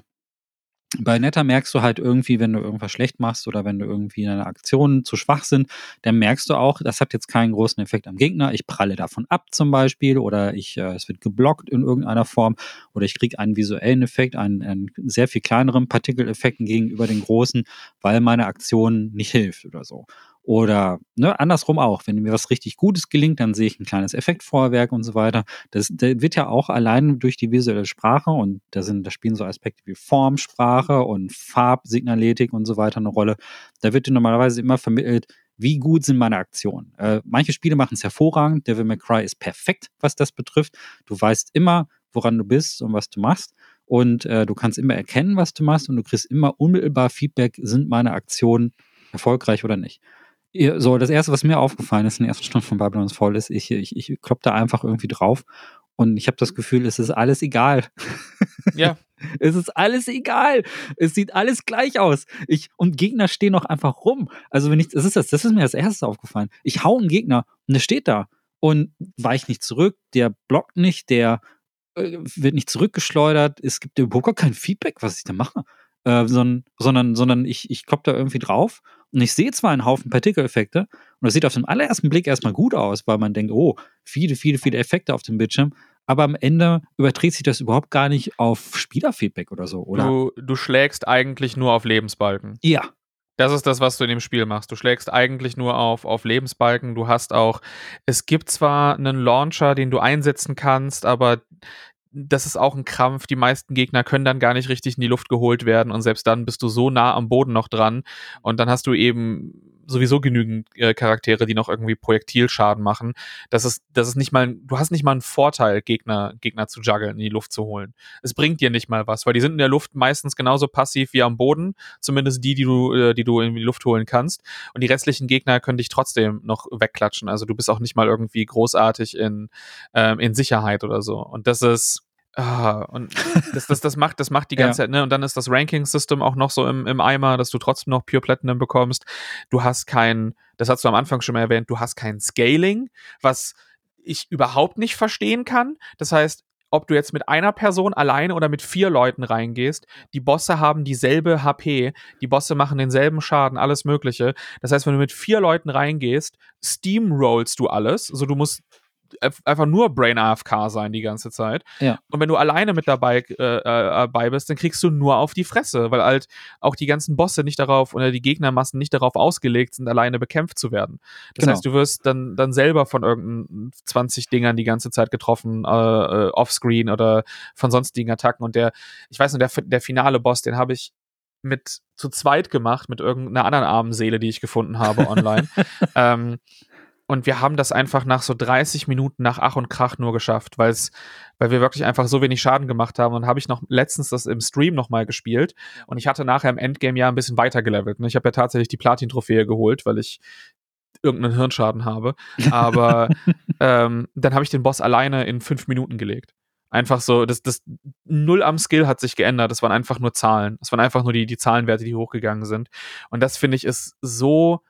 S1: bei Netter merkst du halt irgendwie, wenn du irgendwas schlecht machst oder wenn du irgendwie deine Aktionen zu schwach sind, dann merkst du auch, das hat jetzt keinen großen Effekt am Gegner. Ich pralle davon ab zum Beispiel oder ich, äh, es wird geblockt in irgendeiner Form oder ich kriege einen visuellen Effekt, einen, einen sehr viel kleineren Partikeleffekten gegenüber den großen, weil meine Aktion nicht hilft oder so. Oder ne, andersrum auch, wenn mir was richtig Gutes gelingt, dann sehe ich ein kleines Effektfeuerwerk und so weiter. Das, das wird ja auch allein durch die visuelle Sprache und da sind, da spielen so Aspekte wie Formsprache und Farbsignaletik und so weiter eine Rolle. Da wird dir normalerweise immer vermittelt, wie gut sind meine Aktionen. Äh, manche Spiele machen es hervorragend. Devil May Cry ist perfekt, was das betrifft. Du weißt immer, woran du bist und was du machst. Und äh, du kannst immer erkennen, was du machst und du kriegst immer unmittelbar Feedback, sind meine Aktionen erfolgreich oder nicht. So, das erste, was mir aufgefallen ist in der ersten Stunde von Babylon's Fall, ist, ich, ich, ich klopp da einfach irgendwie drauf und ich habe das Gefühl, es ist alles egal.
S2: Ja.
S1: es ist alles egal. Es sieht alles gleich aus. Ich, und Gegner stehen noch einfach rum. Also wenn ich, das ist das, das ist mir als erstes aufgefallen. Ich hau einen Gegner und der steht da und weicht nicht zurück, der blockt nicht, der äh, wird nicht zurückgeschleudert. Es gibt überhaupt gar kein Feedback, was ich da mache. Äh, sondern, sondern, sondern ich, ich klopp da irgendwie drauf und ich sehe zwar einen Haufen Partikeleffekte und das sieht auf den allerersten Blick erstmal gut aus, weil man denkt, oh, viele, viele, viele Effekte auf dem Bildschirm, aber am Ende überträgt sich das überhaupt gar nicht auf Spielerfeedback oder so, oder?
S2: Du, du schlägst eigentlich nur auf Lebensbalken.
S1: Ja.
S2: Das ist das, was du in dem Spiel machst. Du schlägst eigentlich nur auf, auf Lebensbalken. Du hast auch, es gibt zwar einen Launcher, den du einsetzen kannst, aber das ist auch ein Krampf. Die meisten Gegner können dann gar nicht richtig in die Luft geholt werden und selbst dann bist du so nah am Boden noch dran und dann hast du eben sowieso genügend äh, Charaktere, die noch irgendwie Projektilschaden machen. Das ist, das ist nicht mal, du hast nicht mal einen Vorteil, Gegner, Gegner zu juggeln, in die Luft zu holen. Es bringt dir nicht mal was, weil die sind in der Luft meistens genauso passiv wie am Boden, zumindest die, die du, äh, die du in die Luft holen kannst. Und die restlichen Gegner können dich trotzdem noch wegklatschen. Also du bist auch nicht mal irgendwie großartig in, ähm, in Sicherheit oder so. Und das ist, Ah, und das, das, das macht, das macht die ganze ja. Zeit, ne? Und dann ist das Ranking-System auch noch so im, im Eimer, dass du trotzdem noch Pure Platinum bekommst. Du hast kein, das hast du am Anfang schon mal erwähnt, du hast kein Scaling, was ich überhaupt nicht verstehen kann. Das heißt, ob du jetzt mit einer Person alleine oder mit vier Leuten reingehst, die Bosse haben dieselbe HP, die Bosse machen denselben Schaden, alles Mögliche. Das heißt, wenn du mit vier Leuten reingehst, steamrollst du alles. Also du musst einfach nur Brain AFK sein die ganze Zeit.
S1: Ja.
S2: Und wenn du alleine mit dabei, äh, äh, dabei bist, dann kriegst du nur auf die Fresse, weil halt auch die ganzen Bosse nicht darauf oder die Gegnermassen nicht darauf ausgelegt sind, alleine bekämpft zu werden. Das genau. heißt, du wirst dann, dann selber von irgendeinen 20 Dingern die ganze Zeit getroffen, äh, äh, offscreen oder von sonstigen Attacken. Und der, ich weiß nicht, der, der finale Boss, den habe ich mit zu zweit gemacht, mit irgendeiner anderen armen Seele, die ich gefunden habe online. ähm, und wir haben das einfach nach so 30 Minuten nach Ach und Krach nur geschafft, weil es, weil wir wirklich einfach so wenig Schaden gemacht haben. Und habe ich noch letztens das im Stream nochmal gespielt. Und ich hatte nachher im Endgame ja ein bisschen weiter gelevelt. Und ich habe ja tatsächlich die Platin-Trophäe geholt, weil ich irgendeinen Hirnschaden habe. Aber ähm, dann habe ich den Boss alleine in fünf Minuten gelegt. Einfach so, das, das Null am Skill hat sich geändert. Das waren einfach nur Zahlen. Das waren einfach nur die, die Zahlenwerte, die hochgegangen sind. Und das finde ich ist so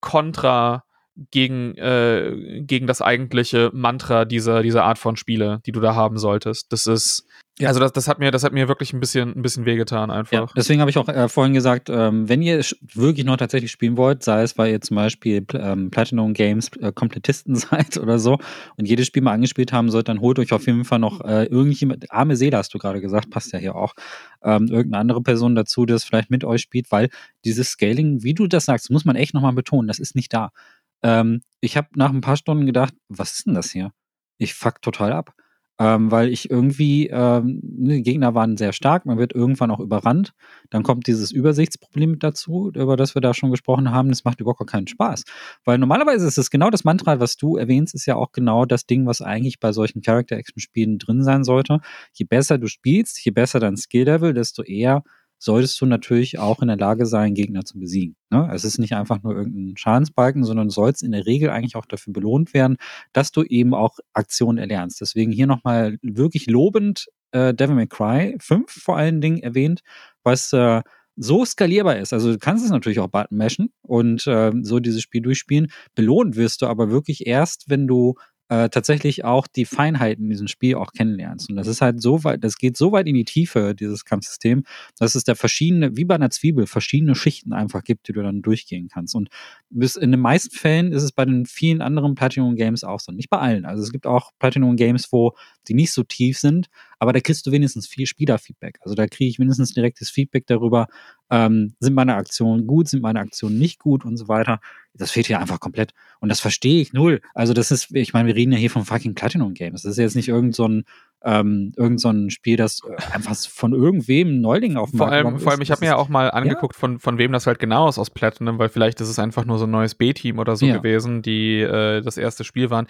S2: kontra gegen, äh, gegen das eigentliche Mantra dieser, dieser Art von Spiele, die du da haben solltest. Das ist, ja. also das, das hat mir, das hat mir wirklich ein bisschen, ein bisschen wehgetan einfach. Ja,
S1: deswegen habe ich auch äh, vorhin gesagt, ähm, wenn ihr wirklich noch tatsächlich spielen wollt, sei es, weil ihr zum Beispiel ähm, Platinum Games äh, Komplettisten seid oder so und jedes Spiel mal angespielt haben sollt, dann holt euch auf jeden Fall noch äh, irgendjemand, arme Seele hast du gerade gesagt, passt ja hier auch, ähm, irgendeine andere Person dazu, die das vielleicht mit euch spielt, weil dieses Scaling, wie du das sagst, muss man echt nochmal betonen, das ist nicht da. Ähm, ich habe nach ein paar Stunden gedacht, was ist denn das hier? Ich fuck total ab. Ähm, weil ich irgendwie, ähm, ne, die Gegner waren sehr stark, man wird irgendwann auch überrannt. Dann kommt dieses Übersichtsproblem dazu, über das wir da schon gesprochen haben. Das macht überhaupt keinen Spaß. Weil normalerweise ist es genau das Mantra, was du erwähnst, ist ja auch genau das Ding, was eigentlich bei solchen Character-Action-Spielen drin sein sollte. Je besser du spielst, je besser dein Skill-Level, desto eher solltest du natürlich auch in der Lage sein, Gegner zu besiegen. Ne? Es ist nicht einfach nur irgendein Schadensbalken, sondern sollst in der Regel eigentlich auch dafür belohnt werden, dass du eben auch Aktionen erlernst. Deswegen hier nochmal wirklich lobend äh, Devil May Cry 5 vor allen Dingen erwähnt, was äh, so skalierbar ist. Also du kannst es natürlich auch button meshen und äh, so dieses Spiel durchspielen. Belohnt wirst du aber wirklich erst, wenn du äh, tatsächlich auch die Feinheiten in diesem Spiel auch kennenlernst. Und das ist halt so weit, das geht so weit in die Tiefe, dieses Kampfsystem, dass es da verschiedene, wie bei einer Zwiebel, verschiedene Schichten einfach gibt, die du dann durchgehen kannst. Und bis in den meisten Fällen ist es bei den vielen anderen Platinum Games auch so. Nicht bei allen. Also es gibt auch Platinum Games, wo die nicht so tief sind, aber da kriegst du wenigstens viel Spielerfeedback. Also da kriege ich mindestens direktes Feedback darüber, ähm, sind meine Aktionen gut, sind meine Aktionen nicht gut und so weiter. Das fehlt hier einfach komplett. Und das verstehe ich null. Also das ist, ich meine, wir reden ja hier von fucking Platinum Games. Das ist jetzt nicht irgend so ein, ähm, irgend so ein Spiel, das einfach von irgendwem Neuling auf dem
S2: vor Markt allem, Vor allem, ich habe mir ja auch mal angeguckt, ja. von, von wem das halt genau ist aus Platinum, weil vielleicht ist es einfach nur so ein neues B-Team oder so ja. gewesen, die äh, das erste Spiel waren.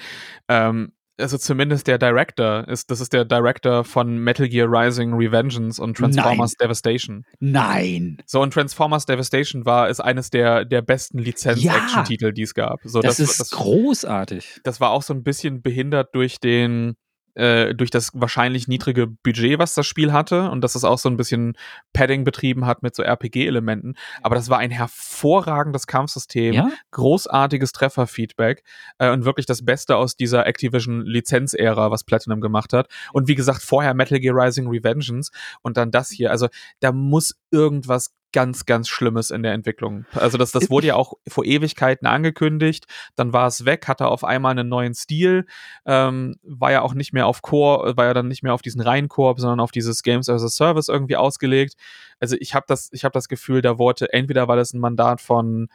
S2: Ähm, also zumindest der Director ist, das ist der Director von Metal Gear Rising Revengeance und Transformers
S1: Nein.
S2: Devastation.
S1: Nein.
S2: So, und Transformers Devastation war, ist eines der, der besten Lizenz-Action-Titel, ja. die es gab. So,
S1: das, das ist das, großartig.
S2: Das war auch so ein bisschen behindert durch den, äh, durch das wahrscheinlich niedrige Budget, was das Spiel hatte und dass es auch so ein bisschen Padding betrieben hat mit so RPG-Elementen. Aber das war ein hervorragendes Kampfsystem, ja? großartiges Trefferfeedback äh, und wirklich das Beste aus dieser Activision-Lizenz-Ära, was Platinum gemacht hat. Und wie gesagt, vorher Metal Gear Rising Revengeance und dann das hier. Also da muss irgendwas ganz, ganz Schlimmes in der Entwicklung. Also das, das wurde ja auch vor Ewigkeiten angekündigt, dann war es weg, hatte auf einmal einen neuen Stil, ähm, war ja auch nicht mehr auf Core, war ja dann nicht mehr auf diesen reinen Koop, sondern auf dieses Games as a Service irgendwie ausgelegt. Also ich habe das, ich habe das Gefühl, da wurde entweder weil es ein Mandat von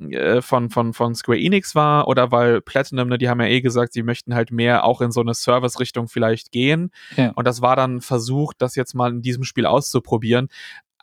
S2: äh, von, von, von Square Enix war oder weil Platinum, ne, die haben ja eh gesagt, sie möchten halt mehr auch in so eine Service-Richtung vielleicht gehen. Ja. Und das war dann versucht, das jetzt mal in diesem Spiel auszuprobieren.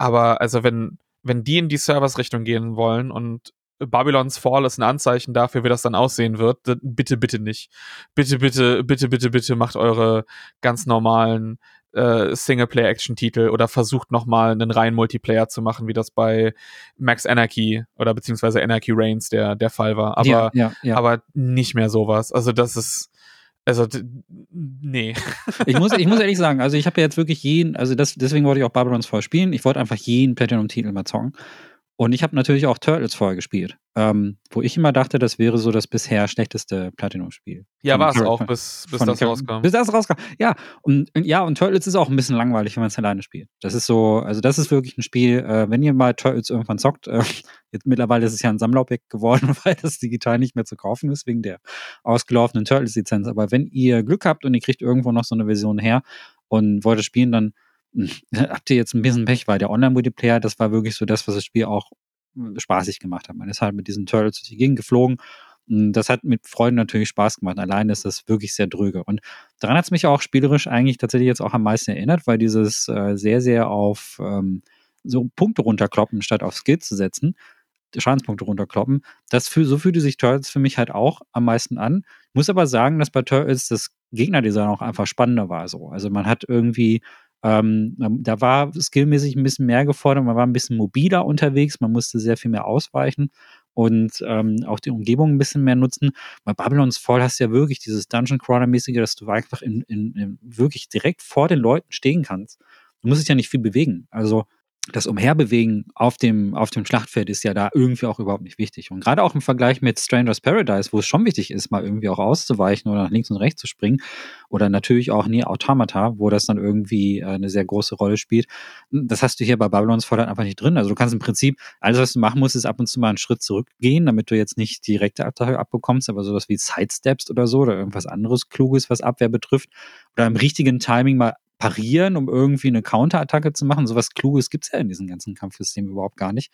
S2: Aber also wenn, wenn die in die Servers-Richtung gehen wollen und Babylons Fall ist ein Anzeichen dafür, wie das dann aussehen wird, bitte, bitte nicht. Bitte, bitte, bitte, bitte, bitte macht eure ganz normalen äh, Singleplayer-Action-Titel oder versucht nochmal einen reinen Multiplayer zu machen, wie das bei Max Anarchy oder beziehungsweise Anarchy Reigns der, der Fall war. Aber, ja, ja, ja. aber nicht mehr sowas. Also das ist, also, nee.
S1: Ich muss, ich muss ehrlich sagen, also ich habe ja jetzt wirklich jeden, also das, deswegen wollte ich auch Babylon's Fall spielen. Ich wollte einfach jeden Platinum-Titel mal zocken. Und ich habe natürlich auch Turtles vorher gespielt, ähm, wo ich immer dachte, das wäre so das bisher schlechteste Platinum-Spiel.
S2: Ja, war es auch, bis, bis das rauskam.
S1: Bis das rauskam. Ja, und ja, und Turtles ist auch ein bisschen langweilig, wenn man es alleine spielt. Das ist so, also das ist wirklich ein Spiel, äh, wenn ihr mal Turtles irgendwann zockt, äh, jetzt mittlerweile ist es ja ein Sammlerobjekt geworden, weil das digital nicht mehr zu kaufen ist, wegen der ausgelaufenen Turtles-Lizenz. Aber wenn ihr Glück habt und ihr kriegt irgendwo noch so eine Version her und wollt es spielen, dann habt ihr jetzt ein bisschen Pech, weil der Online-Multiplayer, das war wirklich so das, was das Spiel auch äh, spaßig gemacht hat. Man ist halt mit diesen Turtles durch die Gegend geflogen. Das hat mit Freunden natürlich Spaß gemacht. Alleine ist das wirklich sehr dröge. Und daran hat es mich auch spielerisch eigentlich tatsächlich jetzt auch am meisten erinnert, weil dieses äh, sehr, sehr auf ähm, so Punkte runterkloppen, statt auf Skills zu setzen, Schadenspunkte runterkloppen. Das für, so fühlte sich Turtles für mich halt auch am meisten an. Ich muss aber sagen, dass bei Turtles das Gegnerdesign auch einfach spannender war. So. Also man hat irgendwie ähm, da war skillmäßig ein bisschen mehr gefordert, man war ein bisschen mobiler unterwegs, man musste sehr viel mehr ausweichen und ähm, auch die Umgebung ein bisschen mehr nutzen. Bei Babylon's Fall hast du ja wirklich dieses Dungeon Crawler-mäßige, dass du einfach in, in, in wirklich direkt vor den Leuten stehen kannst. Du musst dich ja nicht viel bewegen. Also das Umherbewegen auf dem, auf dem Schlachtfeld ist ja da irgendwie auch überhaupt nicht wichtig. Und gerade auch im Vergleich mit Stranger's Paradise, wo es schon wichtig ist, mal irgendwie auch auszuweichen oder nach links und rechts zu springen. Oder natürlich auch Nier Automata, wo das dann irgendwie äh, eine sehr große Rolle spielt. Das hast du hier bei Babylons Fall einfach nicht drin. Also du kannst im Prinzip, alles, was du machen musst, ist ab und zu mal einen Schritt zurückgehen, damit du jetzt nicht direkte Attacke abbekommst, aber sowas wie Sidesteps oder so oder irgendwas anderes Kluges, was Abwehr betrifft. Oder im richtigen Timing mal parieren, um irgendwie eine Counterattacke zu machen. Sowas Kluges gibt es ja in diesem ganzen Kampfsystem überhaupt gar nicht.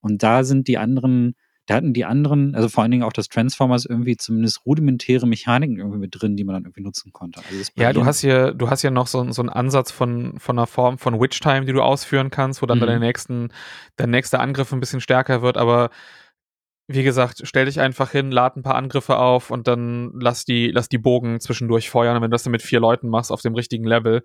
S1: Und da sind die anderen, da hatten die anderen, also vor allen Dingen auch das Transformers irgendwie zumindest rudimentäre Mechaniken irgendwie mit drin, die man dann irgendwie nutzen konnte. Also
S2: ja, du hast hier, du hast ja noch so, so einen Ansatz von, von einer Form von Witch Time, die du ausführen kannst, wo dann mhm. der nächsten, der nächste Angriff ein bisschen stärker wird, aber wie gesagt, stell dich einfach hin, lad ein paar Angriffe auf und dann lass die, lass die Bogen zwischendurch feuern. Und wenn du das dann mit vier Leuten machst auf dem richtigen Level,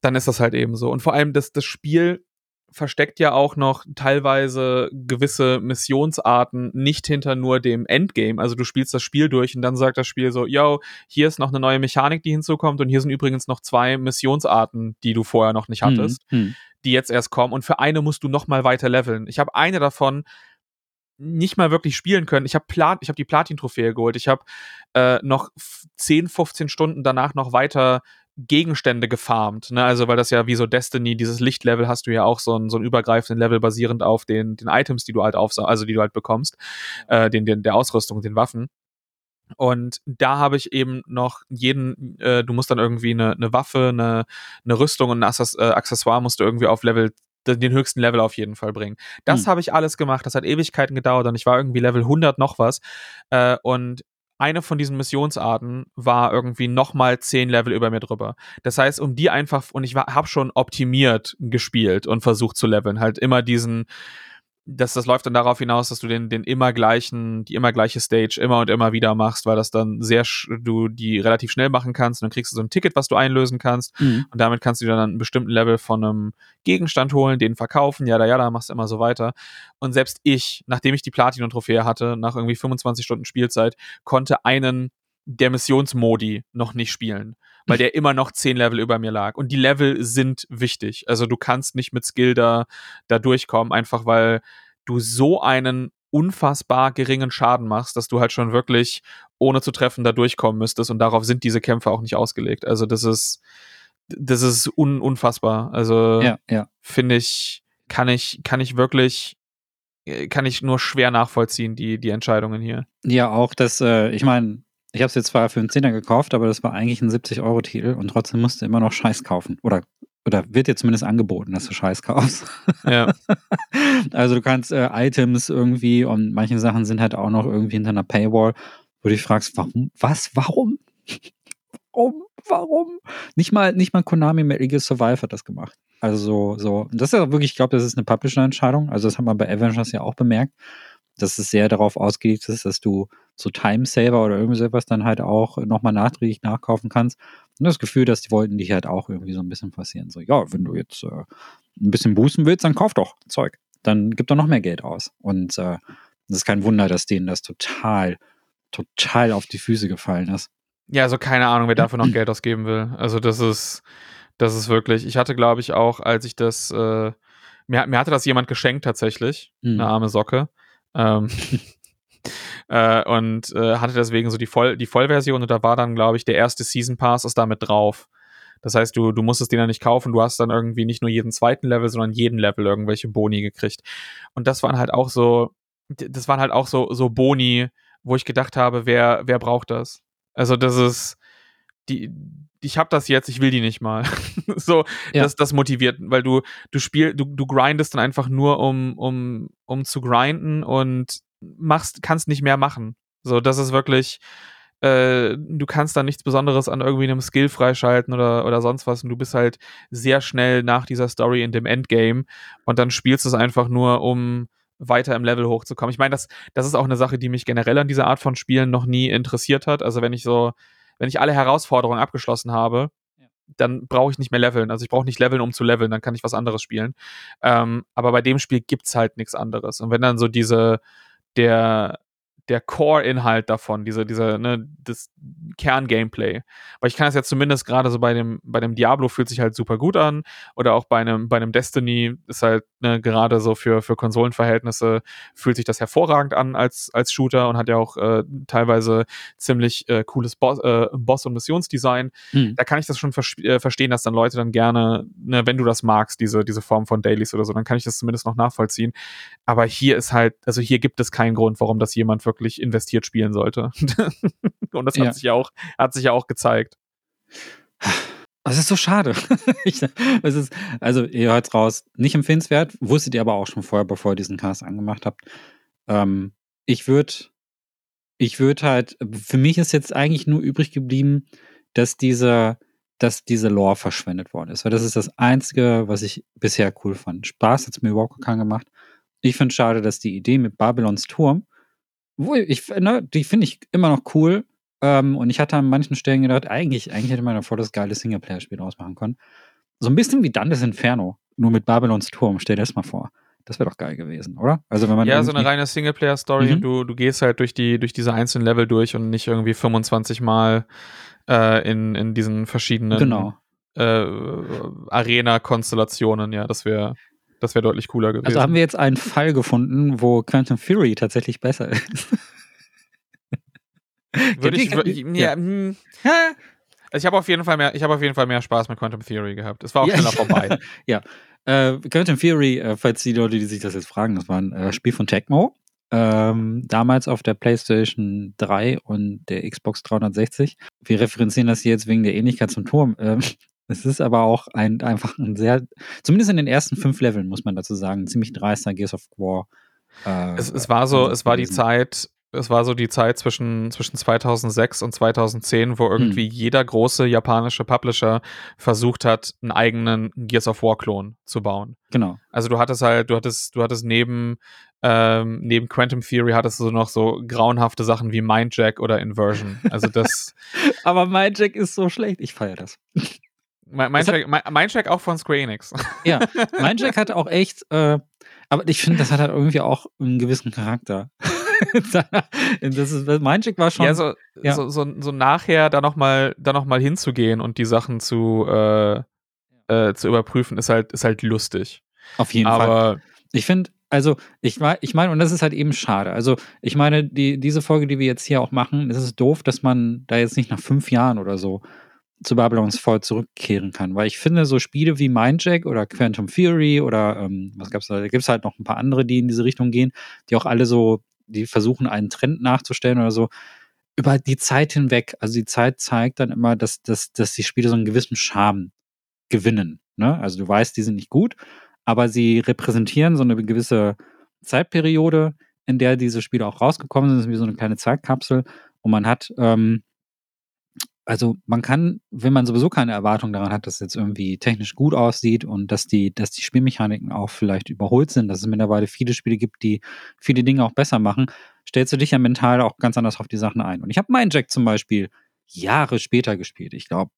S2: dann ist das halt eben so. Und vor allem das, das Spiel versteckt ja auch noch teilweise gewisse Missionsarten nicht hinter nur dem Endgame. Also du spielst das Spiel durch und dann sagt das Spiel so, yo, hier ist noch eine neue Mechanik, die hinzukommt und hier sind übrigens noch zwei Missionsarten, die du vorher noch nicht hm, hattest, hm. die jetzt erst kommen und für eine musst du noch mal weiter leveln. Ich habe eine davon nicht mal wirklich spielen können. Ich habe Plat ich hab die Platin-Trophäe geholt. Ich habe äh, noch 10, 15 Stunden danach noch weiter Gegenstände gefarmt. Ne? Also, weil das ja wie so Destiny, dieses Lichtlevel hast du ja auch so ein, so ein übergreifenden Level basierend auf den, den Items, die du halt auf, also die du halt bekommst, äh, den, den, der Ausrüstung, den Waffen. Und da habe ich eben noch jeden, äh, du musst dann irgendwie eine, eine Waffe, eine, eine Rüstung und ein Access äh, Accessoire musst du irgendwie auf Level den höchsten Level auf jeden Fall bringen. Das
S1: Hm.
S2: habe ich alles gemacht. Das hat Ewigkeiten gedauert und ich war irgendwie Level 100 noch was. Äh, und eine von diesen Missionsarten war irgendwie nochmal zehn Level über mir drüber. Das heißt, um die einfach, und ich habe schon optimiert gespielt und versucht zu leveln, halt immer diesen, das, das läuft dann darauf hinaus, dass du den, den immer gleichen, die immer gleiche Stage immer und immer wieder machst, weil das dann sehr, du die relativ schnell machen kannst und dann kriegst du so ein Ticket, was du einlösen kannst
S1: Mhm.
S2: und damit kannst du dir dann einen bestimmten Level von einem Gegenstand holen, den verkaufen, ja, ja, da machst du immer so weiter. Und selbst ich, nachdem ich die Platinum-Trophäe hatte, nach irgendwie 25 Stunden Spielzeit, konnte einen der Missionsmodi noch nicht spielen, weil der immer noch 10 Level über mir lag. Und die Level sind wichtig. Also du kannst nicht mit Skill da, da durchkommen, einfach weil du so einen unfassbar geringen Schaden machst, dass du halt schon wirklich ohne zu treffen da durchkommen müsstest. Und darauf sind diese Kämpfe auch nicht ausgelegt. Also das ist, das ist un unfassbar. Also
S1: Ja, ja.
S2: finde ich, kann ich, kann ich wirklich, äh, kann ich nur schwer nachvollziehen, die, die Entscheidungen hier.
S1: Ja, auch das, äh, ich meine, ich habe es jetzt zwar für einen Zehner gekauft, aber das war eigentlich ein 70-Euro-Titel und trotzdem musst du immer noch Scheiß kaufen. Oder, oder wird dir zumindest angeboten, dass du Scheiß kaufst.
S2: Ja,
S1: Also du kannst äh, Items irgendwie und manche Sachen sind halt auch noch irgendwie hinter einer Paywall, wo du dich fragst, warum, was, warum? Warum? Warum? Nicht mal, nicht mal Konami Metal Gear Survive hat das gemacht. Also so, das ist ja wirklich, ich glaube, das ist eine Publisher-Entscheidung. Also das hat man bei Avengers ja auch bemerkt, dass es sehr darauf ausgelegt ist, dass du so Time-Saver oder irgendwie sowas dann halt auch nochmal nachträglich nachkaufen kannst. Und das Gefühl, dass die wollten dich halt auch irgendwie so ein bisschen passieren. So, ja, wenn du jetzt äh, ein bisschen boosten willst, dann kauf doch Zeug. Dann gib doch noch mehr Geld aus. Und äh, das ist kein Wunder, dass denen das total, total auf die Füße gefallen ist.
S2: ja, also keine Ahnung, wer dafür noch Geld ausgeben will. Also das ist, das ist wirklich. Ich hatte, glaube ich, auch, als ich das, äh, mir, mir hatte das jemand geschenkt tatsächlich,
S1: Hm.
S2: eine arme Socke. Ähm, äh, und äh, hatte deswegen so die, Voll, die Vollversion und da war dann, glaube ich, der erste Season Pass ist damit drauf. Das heißt, du, du musstest den dann nicht kaufen, du hast dann irgendwie nicht nur jeden zweiten Level, sondern jeden Level irgendwelche Boni gekriegt. Und das waren halt auch so, das waren halt auch so, so Boni, wo ich gedacht habe, wer, wer braucht das? Also das ist, die, ich habe das jetzt, ich will die nicht mal. so,
S1: Ja.
S2: das, das motiviert, weil du, du spiel, du, du grindest dann einfach nur, um, um, um zu grinden und machst, kannst nicht mehr machen. So, das ist wirklich, äh, du kannst da nichts Besonderes an irgendwie einem Skill freischalten oder, oder sonst was und du bist halt sehr schnell nach dieser Story in dem Endgame und dann spielst du es einfach nur, um weiter im Level hochzukommen. Ich meine, das, das ist auch eine Sache, die mich generell an dieser Art von Spielen noch nie interessiert hat. Also wenn ich so, wenn ich alle Herausforderungen abgeschlossen habe, dann brauche ich nicht mehr leveln. Also ich brauche nicht leveln, um zu leveln, dann kann ich was anderes spielen. Ähm, aber bei dem Spiel gibt's halt nichts anderes. Und wenn dann so diese, der, der Core-Inhalt davon, diese, diese, ne, das Kern-Gameplay. Weil ich kann es jetzt zumindest gerade so bei dem, bei dem Diablo fühlt sich halt super gut an. Oder auch bei einem, bei einem Destiny ist halt, ne, gerade so für, für Konsolenverhältnisse fühlt sich das hervorragend an als, als Shooter und hat ja auch äh, teilweise ziemlich äh, cooles Boss, äh, Boss- und Missionsdesign.
S1: Hm.
S2: Da kann ich das schon äh, verstehen, dass dann Leute dann gerne, ne, wenn du das magst, diese, diese Form von Dailies oder so, dann kann ich das zumindest noch nachvollziehen. Aber hier ist halt, also hier gibt es keinen Grund, warum das jemand wirklich investiert spielen sollte. und das hat
S1: Ja.
S2: sich ja auch, hat sich ja auch gezeigt.
S1: Das ist so schade. ich, es ist, also, ihr hört's raus, nicht empfehlenswert, wusstet ihr aber auch schon vorher, bevor ihr diesen Cast angemacht habt. Ähm, ich würde, ich würde halt, für mich ist jetzt eigentlich nur übrig geblieben, dass dieser, dass diese Lore verschwendet worden ist. Weil das ist das Einzige, was ich bisher cool fand. Spaß hat's mir überhaupt keinen gemacht. Ich finde schade, dass die Idee mit Babylons Turm, wo ich, ne, die finde ich immer noch cool. Ähm, und ich hatte an manchen Stellen gedacht, eigentlich, eigentlich hätte man da voll das geile Singleplayer-Spiel draus machen können. So ein bisschen wie Dantes Inferno, nur mit Babylons Turm. Stell dir das mal vor. Das wäre doch geil gewesen, oder? Also wenn man
S2: Ja, so eine reine Singleplayer-Story
S1: Mhm.
S2: und du, du gehst halt durch die, durch diese einzelnen Level durch und nicht irgendwie 25 Mal äh, in, in diesen verschiedenen
S1: genau.
S2: äh, Arena-Konstellationen, ja, das wäre das wäre deutlich cooler gewesen.
S1: Also haben wir jetzt einen Fall gefunden, wo Quantum Fury tatsächlich besser ist.
S2: Würde ich,
S1: Ja,
S2: wür-
S1: die-
S2: ja, hm. Also ich habe auf jeden Fall mehr, ich habe auf jeden Fall mehr Spaß mit Quantum Theory gehabt. Es war auch
S1: Ja,
S2: schneller
S1: ja.
S2: vorbei.
S1: Äh, Quantum Fury, äh, falls die Leute, die sich das jetzt fragen, das war ein äh, Spiel von Tecmo. Ähm, damals auf der PlayStation 3 und der Xbox 360. Wir referenzieren das hier jetzt wegen der Ähnlichkeit zum Turm. Ähm, Es ist aber auch ein, einfach ein sehr, zumindest in den ersten fünf Leveln, muss man dazu sagen, ziemlich dreister Gears of War.
S2: Äh, es, es war so, es war die Zeit, es war so die Zeit zwischen, zwischen 2006 und 2010, wo irgendwie hm. jeder große japanische Publisher versucht hat, einen eigenen Gears of War Klon zu bauen.
S1: Genau.
S2: Also du hattest halt, du hattest, du hattest neben, ähm, neben Quantum Theory hattest du noch so grauenhafte Sachen wie Mindjack oder Inversion. Also das.
S1: Aber Mindjack ist so schlecht. Ich feiere das.
S2: Mindjack, Mindjack auch von Square Enix.
S1: Ja, Mindjack hat auch echt, äh, aber ich finde, das hat halt irgendwie auch einen gewissen Charakter. das ist, Mindcheck war schon.
S2: Ja, so, ja. so, so, so nachher da nochmal noch hinzugehen und die Sachen zu, äh, äh, zu überprüfen, ist halt, ist halt lustig.
S1: Auf jeden Aber Fall. Ich finde, also ich, ich meine, und das ist halt eben schade. Also ich meine, die, diese Folge, die wir jetzt hier auch machen, es ist doof, dass man da jetzt nicht nach fünf Jahren oder so zu Babylons Fall zurückkehren kann. Weil ich finde, so Spiele wie Mindjack oder Quantum Fury oder ähm, was gab's da? Da gibt es halt noch ein paar andere, die in diese Richtung gehen, die auch alle so die versuchen, einen Trend nachzustellen oder so, über die Zeit hinweg. Also die Zeit zeigt dann immer, dass, dass, dass die Spiele so einen gewissen Charme gewinnen. Ne? Also du weißt, die sind nicht gut, aber sie repräsentieren so eine gewisse Zeitperiode, in der diese Spiele auch rausgekommen sind. Das ist wie so eine kleine Zeitkapsel. Und man hat ähm, also man kann, wenn man sowieso keine Erwartung daran hat, dass es jetzt irgendwie technisch gut aussieht und dass die, dass die Spielmechaniken auch vielleicht überholt sind, dass es mittlerweile viele Spiele gibt, die viele Dinge auch besser machen, stellst du dich ja mental auch ganz anders auf die Sachen ein. Und ich habe Jack zum Beispiel Jahre später gespielt. Ich glaube,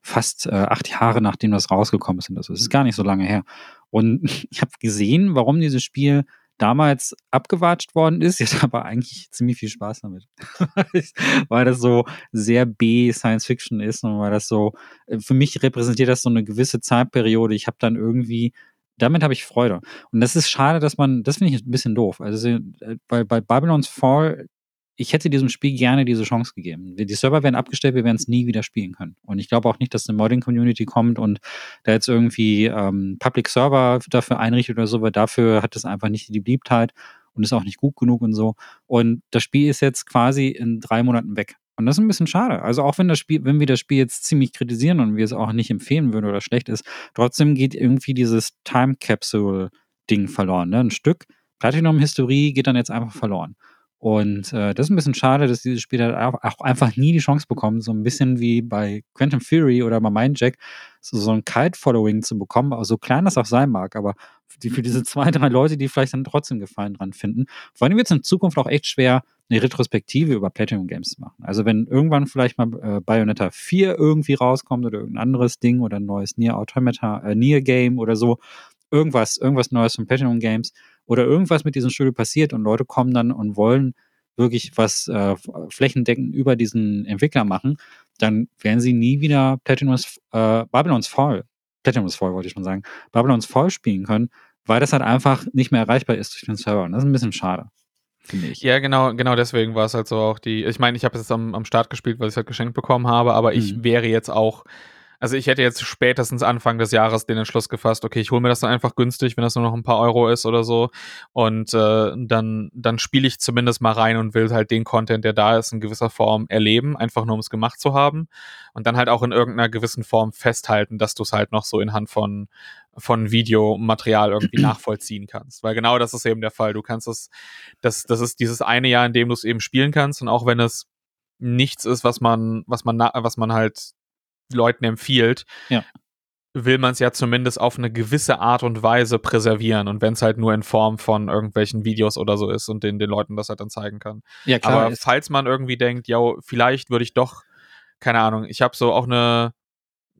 S1: fast äh, acht Jahre nachdem das rausgekommen ist. Das ist gar nicht so lange her. Und ich habe gesehen, warum dieses Spiel damals abgewatscht worden ist. Jetzt aber eigentlich ziemlich viel Spaß damit. weil das so sehr B-Science-Fiction ist und weil das so, äh, für mich repräsentiert das so eine gewisse Zeitperiode. Ich habe dann irgendwie damit habe ich Freude. Und das ist schade, dass man, das finde ich ein bisschen doof. Also äh, bei, bei Babylon's Fall ich hätte diesem Spiel gerne diese Chance gegeben. Die Server werden abgestellt, wir werden es nie wieder spielen können. Und ich glaube auch nicht, dass eine Modding-Community kommt und da jetzt irgendwie ähm, Public Server dafür einrichtet oder so, weil dafür hat es einfach nicht die Beliebtheit und ist auch nicht gut genug und so. Und das Spiel ist jetzt quasi in drei Monaten weg. Und das ist ein bisschen schade. Also auch wenn das Spiel, wenn wir das Spiel jetzt ziemlich kritisieren und wir es auch nicht empfehlen würden oder schlecht ist, trotzdem geht irgendwie dieses Time Capsule Ding verloren. Ne? Ein Stück Platinum-Historie geht dann jetzt einfach verloren. Und äh, das ist ein bisschen schade, dass dieses Spiel halt auch einfach nie die Chance bekommt, so ein bisschen wie bei Quantum Fury oder bei Mindjack, so, so ein Kite-Following zu bekommen, so klein das auch sein mag, aber die, für diese zwei, drei Leute, die vielleicht dann trotzdem Gefallen dran finden. Vor allem wird es in Zukunft auch echt schwer, eine Retrospektive über Platinum Games zu machen. Also wenn irgendwann vielleicht mal äh, Bayonetta 4 irgendwie rauskommt oder irgendein anderes Ding oder ein neues Nier Automata, äh, Nier Game oder so, irgendwas, irgendwas Neues von Platinum Games, oder irgendwas mit diesem Studio passiert und Leute kommen dann und wollen wirklich was äh, flächendeckend über diesen Entwickler machen, dann werden sie nie wieder Platinum's, äh, Babylon's Fall, Platinum's Fall wollte ich schon sagen, Babylon's Fall spielen können, weil das halt einfach nicht mehr erreichbar ist durch den Server. Und das ist ein bisschen schade.
S2: Ich. Ja, genau, genau deswegen war es halt so auch die. Ich meine, ich habe es jetzt am, am Start gespielt, weil ich es halt geschenkt bekommen habe, aber mhm. ich wäre jetzt auch also ich hätte jetzt spätestens Anfang des Jahres den Entschluss gefasst, okay, ich hole mir das dann einfach günstig, wenn das nur noch ein paar Euro ist oder so. Und äh, dann, dann spiele ich zumindest mal rein und will halt den Content, der da ist, in gewisser Form erleben, einfach nur um es gemacht zu haben. Und dann halt auch in irgendeiner gewissen Form festhalten, dass du es halt noch so in Hand von, von Videomaterial irgendwie nachvollziehen kannst. Weil genau das ist eben der Fall. Du kannst es, das, das ist dieses eine Jahr, in dem du es eben spielen kannst. Und auch wenn es nichts ist, was man, was man, was man halt Leuten empfiehlt,
S1: ja.
S2: will man es ja zumindest auf eine gewisse Art und Weise präservieren. Und wenn es halt nur in Form von irgendwelchen Videos oder so ist und den, den Leuten das halt dann zeigen kann.
S1: Ja, klar,
S2: Aber falls man irgendwie denkt, ja, vielleicht würde ich doch, keine Ahnung, ich habe so auch eine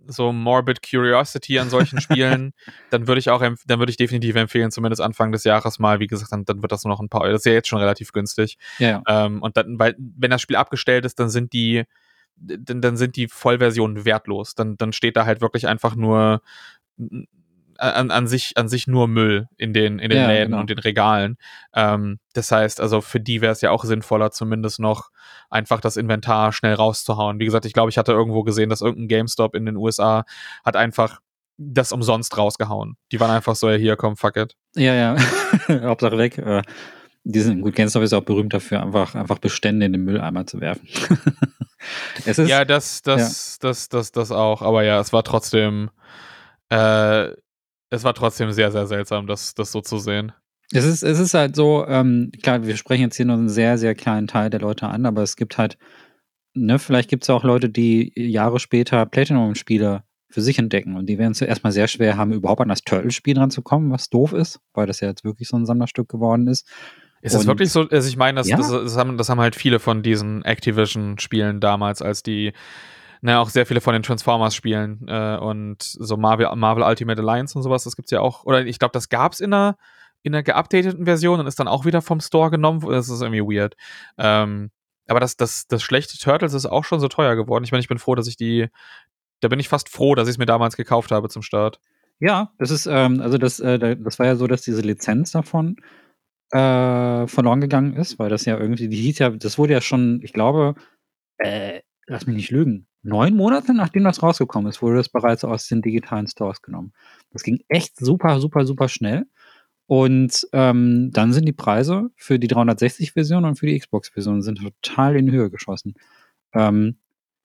S2: so morbid Curiosity an solchen Spielen, dann würde ich auch, dann würde ich definitiv empfehlen, zumindest Anfang des Jahres mal, wie gesagt, dann, dann wird das nur noch ein paar. Das ist ja jetzt schon relativ günstig.
S1: Ja. ja.
S2: Ähm, und dann, weil, wenn das Spiel abgestellt ist, dann sind die, dann, dann sind die Vollversionen wertlos. Dann, dann steht da halt wirklich einfach nur an, an, sich, an sich nur Müll in den, in den ja, Läden genau. und den Regalen. Ähm, das heißt, also für die wäre es ja auch sinnvoller, zumindest noch einfach das Inventar schnell rauszuhauen. Wie gesagt, ich glaube, ich hatte irgendwo gesehen, dass irgendein GameStop in den USA hat einfach das umsonst rausgehauen. Die waren einfach so, ja, hier, komm, fuck it.
S1: Ja, ja. Hauptsache weg. Äh, die sind, gut, GameStop ist auch berühmt dafür, einfach, einfach Bestände in den Mülleimer zu werfen. es ist,
S2: ja, das, das, das, das, das auch. Aber ja, es war trotzdem, äh, es war trotzdem sehr, sehr seltsam, das, das so zu sehen.
S1: Es ist, es ist halt so, ähm, klar, wir sprechen jetzt hier nur einen sehr, sehr kleinen Teil der Leute an, aber es gibt halt, ne, vielleicht gibt es auch Leute, die Jahre später Platinum-Spiele für sich entdecken und die werden zuerst mal sehr schwer haben, überhaupt an das Turtle-Spiel dran zu kommen, was doof ist, weil das ja jetzt wirklich so ein Sammlerstück geworden ist.
S2: Ist das wirklich so? Also ich meine, das, ja. das, das, haben, das haben halt viele von diesen Activision-Spielen damals, als die ne, auch sehr viele von den Transformers-Spielen äh, und so Marvel, Marvel Ultimate Alliance und sowas, das gibt's ja auch. Oder ich glaube, das gab's in einer, in einer geupdateten Version und ist dann auch wieder vom Store genommen. Das ist irgendwie weird. Ähm, aber das, das, das schlechte Turtles ist auch schon so teuer geworden. Ich meine, ich bin froh, dass ich die, da bin ich fast froh, dass ich es mir damals gekauft habe zum Start.
S1: Ja, das ist, ähm, also das, äh, das war ja so, dass diese Lizenz davon äh, verloren gegangen ist, weil das ja irgendwie, die hieß ja, das wurde ja schon, ich glaube, äh, lass mich nicht lügen, neun Monate nachdem das rausgekommen ist, wurde das bereits aus den digitalen Stores genommen. Das ging echt super, super, super schnell. Und ähm, dann sind die Preise für die 360-Version und für die Xbox-Version sind total in die Höhe geschossen. Ähm,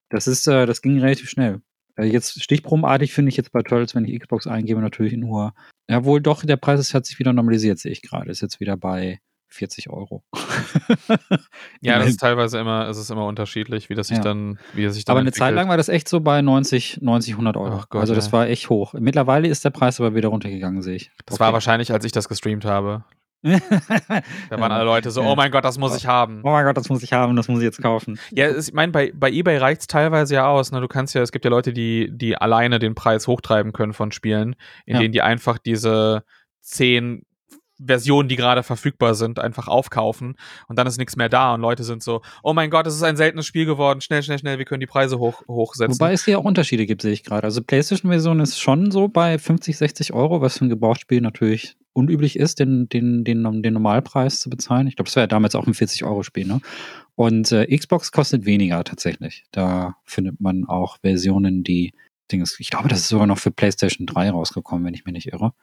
S1: das ist, äh, das ging relativ schnell. Äh, jetzt stichprobenartig finde ich jetzt bei Turtles, wenn ich Xbox eingebe, natürlich nur, ja wohl doch, der Preis ist, hat sich wieder normalisiert, sehe ich gerade. Ist jetzt wieder bei 40 Euro.
S2: ja, das ist teilweise immer, es ist immer unterschiedlich, wie das sich ja. dann, wie das sich dann
S1: Aber eine Zeit lang war das echt so bei 90, 90, 100 Euro. Gott, also das ey. war echt hoch. Mittlerweile ist der Preis aber wieder runtergegangen, sehe ich.
S2: Das okay. war wahrscheinlich, als ich das gestreamt habe. Da waren alle Leute so, oh mein Gott, das muss ich haben.
S1: Oh mein Gott, das muss ich haben, das muss ich jetzt kaufen.
S2: Ja, ich meine, bei, bei Ebay reicht es teilweise ja aus. Ne? Du kannst ja, es gibt ja Leute, die, die alleine den Preis hochtreiben können von Spielen, in ja. denen die einfach diese zehn Versionen, die gerade verfügbar sind, einfach aufkaufen und dann ist nichts mehr da und Leute sind so, oh mein Gott, es ist ein seltenes Spiel geworden, schnell, schnell, schnell, wir können die Preise hoch, hochsetzen.
S1: Wobei es hier auch Unterschiede gibt, sehe ich gerade. Also PlayStation-Version ist schon so bei 50, 60 Euro, was für ein Gebrauchsspiel natürlich unüblich ist, den, den, den, den Normalpreis zu bezahlen. Ich glaube, das war ja damals auch ein 40-Euro-Spiel, ne? Und äh, Xbox kostet weniger tatsächlich. Da findet man auch Versionen, die Dings, ich glaube, das ist sogar noch für PlayStation 3 rausgekommen, wenn ich mich nicht irre.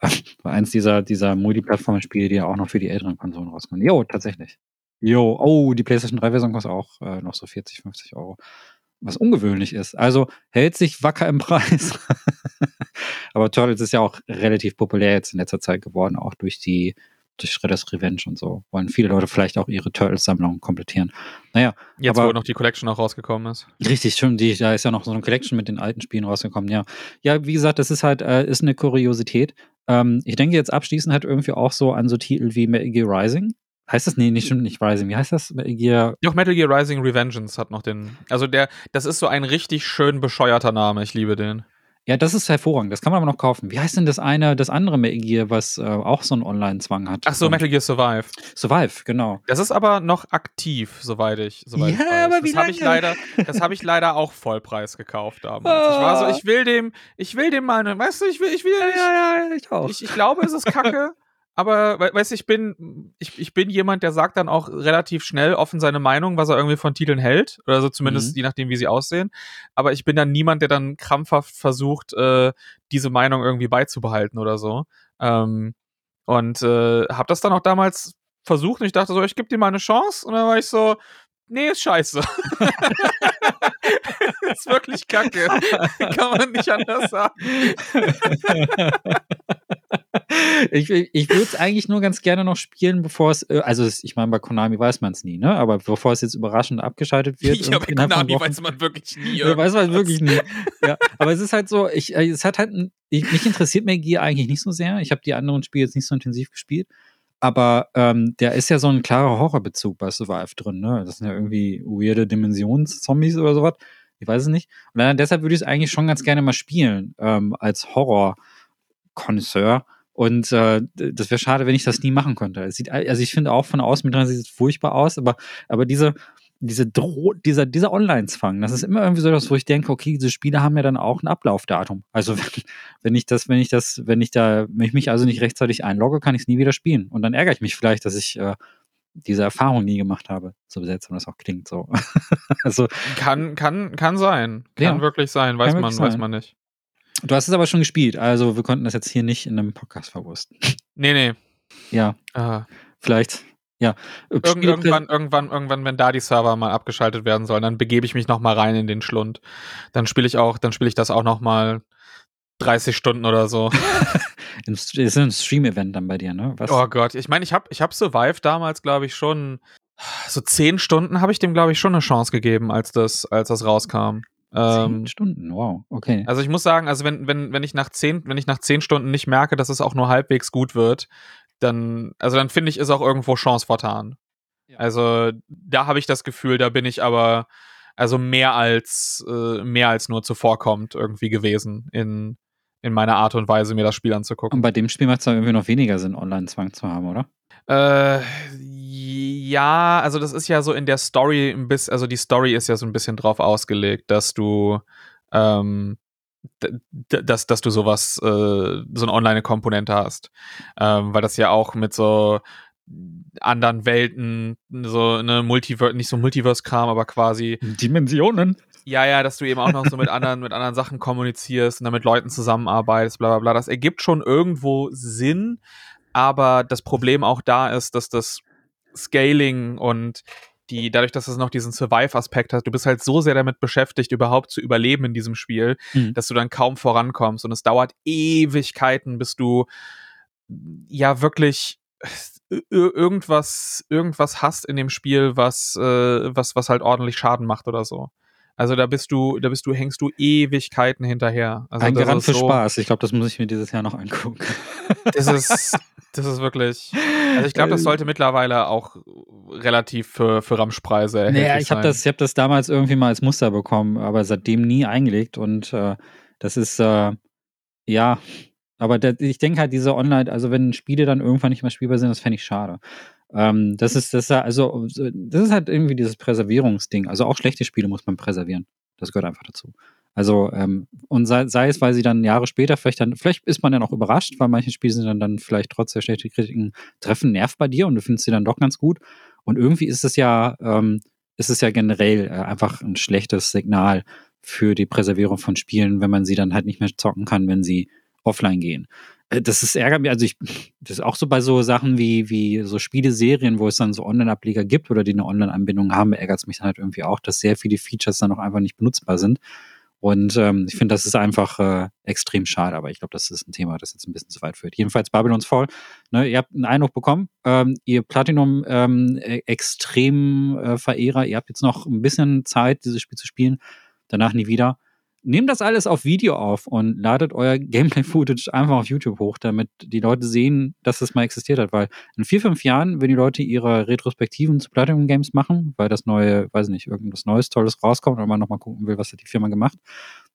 S1: War eins dieser, dieser Multiplattform-Spiele, die ja auch noch für die älteren Konsolen rauskommen. Jo, tatsächlich. Jo, oh, die PlayStation 3-Version kostet auch äh, noch so 40, 50 Euro. Was ungewöhnlich ist. Also hält sich wacker im Preis. Aber Turtles ist ja auch relativ populär jetzt in letzter Zeit geworden, auch durch die durch Shredder's Revenge und so. Wollen viele Leute vielleicht auch ihre Turtles-Sammlung komplettieren. Naja.
S2: Jetzt, aber, wo noch die Collection auch rausgekommen ist.
S1: Richtig, stimmt. Die, da ist ja noch so eine Collection mit den alten Spielen rausgekommen, ja. Ja, wie gesagt, das ist halt, äh, ist eine Kuriosität. Ähm, ich denke jetzt abschließend halt irgendwie auch so an so Titel wie Metal Gear Rising. Heißt das? Nee, nicht, stimmt nicht Rising. Wie heißt das?
S2: Metal Gear. Doch, Metal Gear Rising Revengeance hat noch den. Also der, das ist so ein richtig schön bescheuerter Name. Ich liebe den.
S1: Ja, das ist hervorragend. Das kann man aber noch kaufen. Wie heißt denn das eine, das andere Metal Gear, was äh, auch so einen Online-Zwang hat?
S2: Ach so, Metal Gear Survive.
S1: Survive, genau.
S2: Das ist aber noch aktiv, soweit ich, soweit
S1: ja, ich weiß. aber wie
S2: das habe ich leider, das habe ich leider auch Vollpreis gekauft damals. Oh. Ich war so, ich will dem, ich will dem mal, weißt du, ich will, ich will,
S1: ja, ja, ja ich auch.
S2: Ich, ich glaube, es ist Kacke. aber weißt du, ich bin, ich, ich bin jemand, der sagt dann auch relativ schnell offen seine Meinung, was er irgendwie von Titeln hält. Oder so zumindest mhm. je nachdem, wie sie aussehen. Aber ich bin dann niemand, der dann krampfhaft versucht, äh, diese Meinung irgendwie beizubehalten oder so. Ähm, und äh, habe das dann auch damals versucht und ich dachte so, ich gebe dir mal eine Chance. Und dann war ich so, nee, ist scheiße. ist wirklich kacke. Kann man nicht anders sagen.
S1: ich ich würde es eigentlich nur ganz gerne noch spielen, bevor es, äh, also ich meine, bei Konami weiß man es nie, ne? Aber bevor es jetzt überraschend abgeschaltet wird.
S2: Ja, bei Konami weiß man wirklich nie.
S1: Ja, weiß man wirklich nie. Ja, aber es ist halt so, ich, äh, es hat halt, ich, mich interessiert Gear eigentlich nicht so sehr. Ich habe die anderen Spiele jetzt nicht so intensiv gespielt. Aber ähm, der ist ja so ein klarer Horrorbezug bei Survive drin, ne? Das sind ja irgendwie weirde Dimensionszombies oder sowas. Ich weiß es nicht. Und dann, deshalb würde ich es eigentlich schon ganz gerne mal spielen, ähm, als Horror-Connoisseur. Und äh, das wäre schade, wenn ich das nie machen könnte. Es sieht, also ich finde auch von außen mit dran sieht es furchtbar aus, aber, aber diese, diese Dro dieser, dieser Online-Zwang, das ist immer irgendwie so das, wo ich denke, okay, diese Spiele haben ja dann auch ein Ablaufdatum. Also wenn, wenn ich das, wenn ich das, wenn ich da, wenn ich mich also nicht rechtzeitig einlogge, kann ich es nie wieder spielen. Und dann ärgere ich mich vielleicht, dass ich äh, diese Erfahrung nie gemacht habe. So seltsam das auch klingt so.
S2: also kann kann kann sein, kann ja, wirklich sein, weiß man sein. weiß man nicht.
S1: Du hast es aber schon gespielt, also wir konnten das jetzt hier nicht in einem Podcast verwursten.
S2: Nee, nee.
S1: Ja. Aha. Vielleicht Ja.
S2: Irgend, irgendwann, irgendwann, irgendwann, wenn da die Server mal abgeschaltet werden sollen, dann begebe ich mich noch mal rein in den Schlund. Dann spiele ich auch, dann spiele ich das auch noch mal 30 Stunden oder so.
S1: das ist ein Stream-Event dann bei dir, ne?
S2: Was? Oh Gott, ich meine, ich habe ich hab Survive damals, glaube ich, schon so 10 Stunden habe ich dem, glaube ich, schon eine Chance gegeben, als das, als das rauskam.
S1: Zehn ähm, Stunden, wow, okay.
S2: Also ich muss sagen, also wenn, wenn, wenn ich nach zehn, wenn ich nach zehn Stunden nicht merke, dass es auch nur halbwegs gut wird, dann, also dann finde ich, ist auch irgendwo Chance vertan. Ja. Also da habe ich das Gefühl, da bin ich aber also mehr als äh, mehr als nur zuvorkommt irgendwie gewesen in in meiner Art und Weise, mir das Spiel anzugucken.
S1: Und bei dem Spiel macht es irgendwie noch weniger Sinn, Online-Zwang zu haben, oder?
S2: Äh, ja, also das ist ja so in der Story ein bisschen, also die Story ist ja so ein bisschen drauf ausgelegt, dass du, ähm, dass, dass du sowas, äh, so eine Online-Komponente hast. Ähm, weil das ja auch mit so anderen Welten, so eine Multiverse, nicht so Multiverse-Kram, aber quasi
S1: Dimensionen.
S2: Ja, ja, dass du eben auch noch so mit anderen, mit anderen Sachen kommunizierst und dann mit Leuten zusammenarbeitest, bla bla bla. Das ergibt schon irgendwo Sinn, aber das Problem auch da ist, dass das Scaling und die, dadurch, dass es noch diesen Survive-Aspekt hat, du bist halt so sehr damit beschäftigt, überhaupt zu überleben in diesem Spiel, mhm. dass du dann kaum vorankommst. Und es dauert Ewigkeiten, bis du ja wirklich irgendwas, irgendwas hast in dem Spiel, was, äh, was, was halt ordentlich Schaden macht oder so. Also da bist du, da bist du, hängst du Ewigkeiten hinterher. Also
S1: Ein Garant für so, Spaß. Ich glaube, das muss ich mir dieses Jahr noch angucken.
S2: Das ist, das ist wirklich. Also ich glaube, das sollte mittlerweile auch relativ für, für Ramschpreise
S1: Naja, ich habe das, ich habe das damals irgendwie mal als Muster bekommen, aber seitdem nie eingelegt und äh, das ist äh, ja. Aber der, ich denke halt, diese Online, also wenn Spiele dann irgendwann nicht mehr spielbar sind, das fände ich schade. Ähm, das ist, das ist also, das ist halt irgendwie dieses Präservierungsding. Also auch schlechte Spiele muss man präservieren. Das gehört einfach dazu. Also, ähm, und sei, sei, es, weil sie dann Jahre später vielleicht dann, vielleicht ist man dann auch überrascht, weil manche Spiele sind dann, dann vielleicht trotz der schlechten Kritiken treffen Nerv bei dir und du findest sie dann doch ganz gut. Und irgendwie ist es ja, ähm, ist es ja generell äh, einfach ein schlechtes Signal für die Präservierung von Spielen, wenn man sie dann halt nicht mehr zocken kann, wenn sie offline gehen. Äh, das ist ärgert mich, also ich, das ist auch so bei so Sachen wie, wie so Spieleserien, wo es dann so Online-Ableger gibt oder die eine Online-Anbindung haben, ärgert es mich dann halt irgendwie auch, dass sehr viele Features dann auch einfach nicht benutzbar sind. Und ähm, ich finde, das ist einfach äh, extrem schade, aber ich glaube, das ist ein Thema, das jetzt ein bisschen zu weit führt. Jedenfalls Babylon's Fall. Ne, ihr habt einen Eindruck bekommen, ähm, ihr Platinum ähm, e-, extrem äh, Verehrer, ihr habt jetzt noch ein bisschen Zeit, dieses Spiel zu spielen, danach nie wieder nehmt das alles auf Video auf und ladet euer Gameplay-Footage einfach auf YouTube hoch, damit die Leute sehen, dass das mal existiert hat. Weil in vier, fünf Jahren, wenn die Leute ihre Retrospektiven zu Platinum Games machen, weil das neue, weiß nicht, irgendwas Neues, Tolles rauskommt und man nochmal gucken will, was hat die Firma gemacht,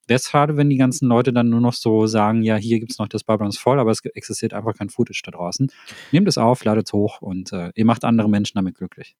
S1: wäre es schade, wenn die ganzen Leute dann nur noch so sagen, ja, hier gibt es noch das Babylons voll, aber es existiert einfach kein Footage da draußen. Nehmt es auf, ladet es hoch und äh, ihr macht andere Menschen damit glücklich.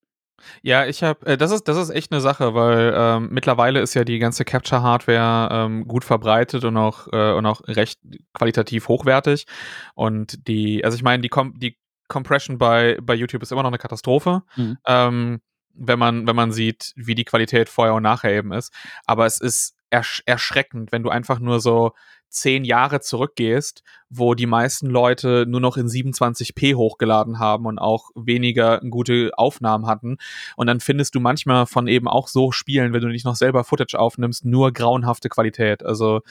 S2: Ja, ich habe, äh, das ist, das ist echt eine Sache, weil ähm, mittlerweile ist ja die ganze Capture-Hardware ähm, gut verbreitet und auch äh, und auch recht qualitativ hochwertig. Und die, also ich meine, die, Com die Compression bei bei YouTube ist immer noch eine Katastrophe. Mhm. Ähm, wenn man, wenn man sieht, wie die Qualität vorher und nachher eben ist. Aber es ist ersch erschreckend, wenn du einfach nur so zehn Jahre zurückgehst, wo die meisten Leute nur noch in 27p hochgeladen haben und auch weniger gute Aufnahmen hatten. Und dann findest du manchmal von eben auch so Spielen, wenn du nicht noch selber Footage aufnimmst, nur grauenhafte Qualität. Also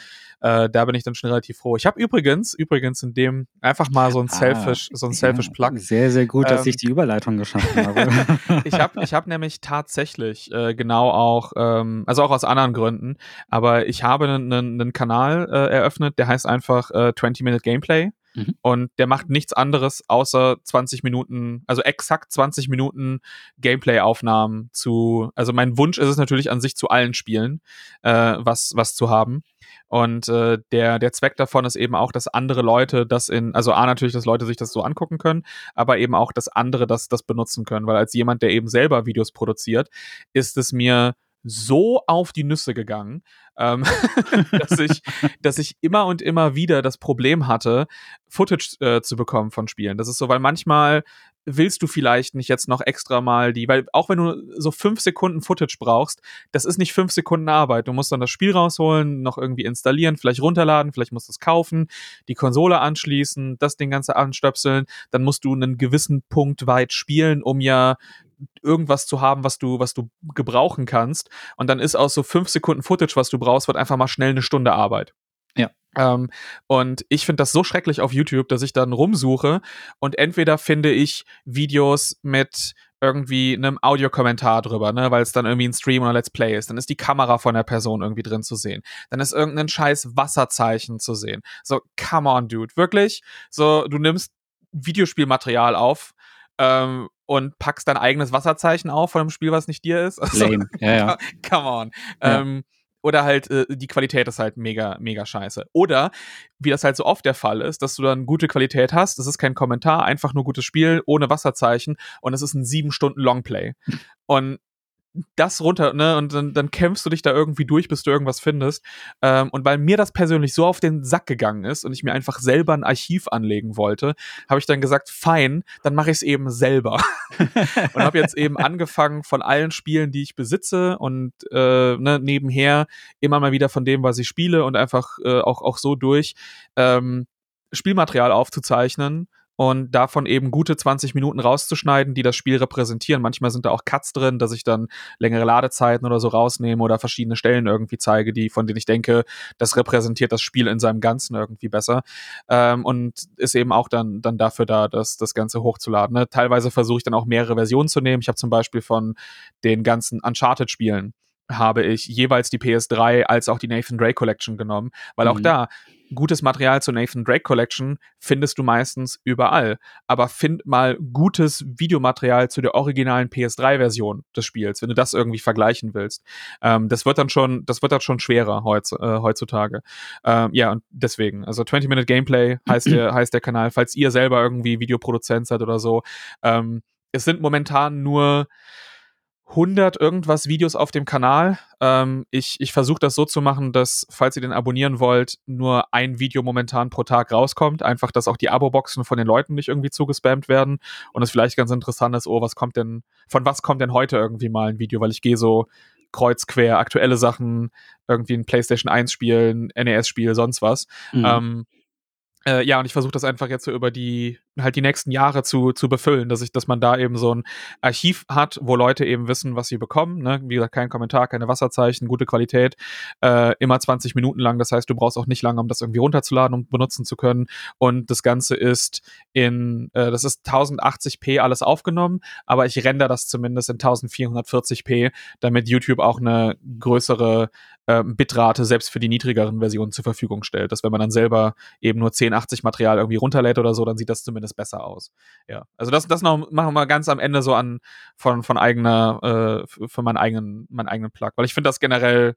S2: äh, da bin ich dann schon relativ froh. Ich habe übrigens, übrigens in dem einfach mal so ein ah, Selfish, so ein Selfish Plug.
S1: Sehr, sehr gut, dass ähm, ich die Überleitung geschaffen habe.
S2: ich habe ich hab nämlich tatsächlich äh, genau auch, ähm, also auch aus anderen Gründen, aber ich habe einen, einen Kanal äh, eröffnet, der heißt einfach äh, 20 Minute Gameplay. Mhm. Und der macht nichts anderes außer 20 Minuten, also exakt 20 Minuten Gameplay-Aufnahmen zu. Also mein Wunsch ist es natürlich an sich zu allen Spielen, äh, was, was zu haben. Und äh, der, der Zweck davon ist eben auch, dass andere Leute das in, also A natürlich, dass Leute sich das so angucken können, aber eben auch, dass andere das, das benutzen können. Weil als jemand, der eben selber Videos produziert, ist es mir so auf die Nüsse gegangen, ähm, dass, ich, dass ich immer und immer wieder das Problem hatte, Footage äh, zu bekommen von Spielen. Das ist so, weil manchmal willst du vielleicht nicht jetzt noch extra mal die, weil auch wenn du so fünf Sekunden Footage brauchst, das ist nicht fünf Sekunden Arbeit. Du musst dann das Spiel rausholen, noch irgendwie installieren, vielleicht runterladen, vielleicht musst du es kaufen, die Konsole anschließen, das Ding ganze anstöpseln, dann musst du einen gewissen Punkt weit spielen, um ja irgendwas zu haben, was du, was du gebrauchen kannst. Und dann ist aus so fünf Sekunden Footage, was du brauchst, wird einfach mal schnell eine Stunde Arbeit.
S1: Ja.
S2: Ähm, und ich finde das so schrecklich auf YouTube, dass ich dann rumsuche und entweder finde ich Videos mit irgendwie einem Audiokommentar drüber, ne, weil es dann irgendwie ein Stream oder Let's Play ist. Dann ist die Kamera von der Person irgendwie drin zu sehen. Dann ist irgendein scheiß Wasserzeichen zu sehen. So, come on, dude. Wirklich? So, du nimmst Videospielmaterial auf ähm, und packst dein eigenes Wasserzeichen auf von einem Spiel, was nicht dir ist.
S1: Also, Lame. Ja, ja.
S2: Come on. Ja. Ähm, oder halt äh, die Qualität ist halt mega, mega scheiße. Oder, wie das halt so oft der Fall ist, dass du dann gute Qualität hast, das ist kein Kommentar, einfach nur gutes Spiel, ohne Wasserzeichen und es ist ein sieben Stunden Longplay. und das runter, ne, und dann, dann kämpfst du dich da irgendwie durch, bis du irgendwas findest. Ähm, und weil mir das persönlich so auf den Sack gegangen ist und ich mir einfach selber ein Archiv anlegen wollte, habe ich dann gesagt, fein, dann mache ich es eben selber. und habe jetzt eben angefangen von allen Spielen, die ich besitze und äh, ne, nebenher immer mal wieder von dem, was ich spiele und einfach äh, auch, auch so durch ähm, Spielmaterial aufzuzeichnen und davon eben gute 20 Minuten rauszuschneiden, die das Spiel repräsentieren. Manchmal sind da auch Cuts drin, dass ich dann längere Ladezeiten oder so rausnehme oder verschiedene Stellen irgendwie zeige, die, von denen ich denke, das repräsentiert das Spiel in seinem Ganzen irgendwie besser. Ähm, und ist eben auch dann, dann dafür da, das, das Ganze hochzuladen. Ne? Teilweise versuche ich dann auch mehrere Versionen zu nehmen. Ich habe zum Beispiel von den ganzen Uncharted-Spielen habe ich jeweils die PS3 als auch die Nathan Drake Collection genommen, weil mhm. auch da gutes Material zur Nathan Drake Collection findest du meistens überall. Aber find mal gutes Videomaterial zu der originalen PS3-Version des Spiels, wenn du das irgendwie vergleichen willst. Ähm, das wird dann schon, das wird dann schon schwerer heutz, äh, heutzutage. Ähm, ja, und deswegen, also 20-Minute Gameplay heißt der, heißt der Kanal, falls ihr selber irgendwie Videoproduzent seid oder so. Ähm, es sind momentan nur 100 irgendwas Videos auf dem Kanal. Ähm, ich ich versuche das so zu machen, dass, falls ihr den abonnieren wollt, nur ein Video momentan pro Tag rauskommt. Einfach, dass auch die Abo-Boxen von den Leuten nicht irgendwie zugespammt werden. Und es vielleicht ganz interessant ist, oh, was kommt denn, von was kommt denn heute irgendwie mal ein Video? Weil ich gehe so kreuzquer, aktuelle Sachen, irgendwie ein PlayStation 1 Spiel, ein NES-Spiel, sonst was. Mhm. Ähm, äh, ja, und ich versuche das einfach jetzt so über die halt die nächsten Jahre zu, zu befüllen, dass ich, dass man da eben so ein Archiv hat, wo Leute eben wissen, was sie bekommen. Ne? Wie gesagt, kein Kommentar, keine Wasserzeichen, gute Qualität, äh, immer 20 Minuten lang. Das heißt, du brauchst auch nicht lange, um das irgendwie runterzuladen und benutzen zu können. Und das Ganze ist in, äh, das ist 1080p alles aufgenommen, aber ich render das zumindest in 1440p, damit YouTube auch eine größere äh, Bitrate selbst für die niedrigeren Versionen zur Verfügung stellt. Dass wenn man dann selber eben nur 1080 Material irgendwie runterlädt oder so, dann sieht das zumindest besser aus. Ja, also das, das noch machen wir ganz am Ende so an von, von eigener, äh, für meinen eigenen, meinen eigenen Plug, weil ich finde das generell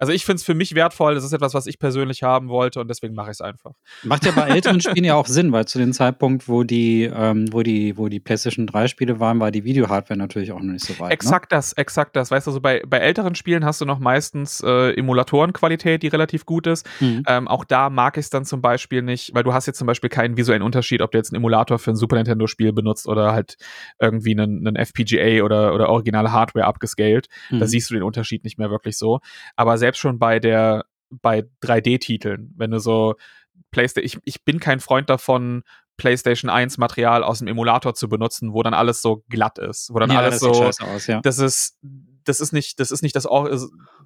S2: also ich finde es für mich wertvoll, das ist etwas, was ich persönlich haben wollte und deswegen mache ich es einfach.
S1: Macht ja bei älteren Spielen ja auch Sinn, weil zu dem Zeitpunkt, wo die, ähm, wo die, wo die PlayStation 3 Spiele waren, war die Video-Hardware natürlich auch noch nicht so weit.
S2: Ne? Exakt ne? das, exakt das. Weißt du, also bei, bei älteren Spielen hast du noch meistens äh, Emulatorenqualität, die relativ gut ist. Mhm. Ähm, auch da mag ich es dann zum Beispiel nicht, weil du hast jetzt zum Beispiel keinen visuellen Unterschied, ob du jetzt einen Emulator für ein Super Nintendo-Spiel benutzt oder halt irgendwie einen, einen FPGA oder, oder originale Hardware abgescaled. Mhm. Da siehst du den Unterschied nicht mehr wirklich so. Aber selbst selbst schon bei der, bei 3D-Titeln, wenn du so PlayStation, ich, ich bin kein Freund davon, PlayStation 1 Material aus dem Emulator zu benutzen, wo dann alles so glatt ist, wo dann ja, alles das so, aus, ja. das ist, das ist nicht, das ist nicht das,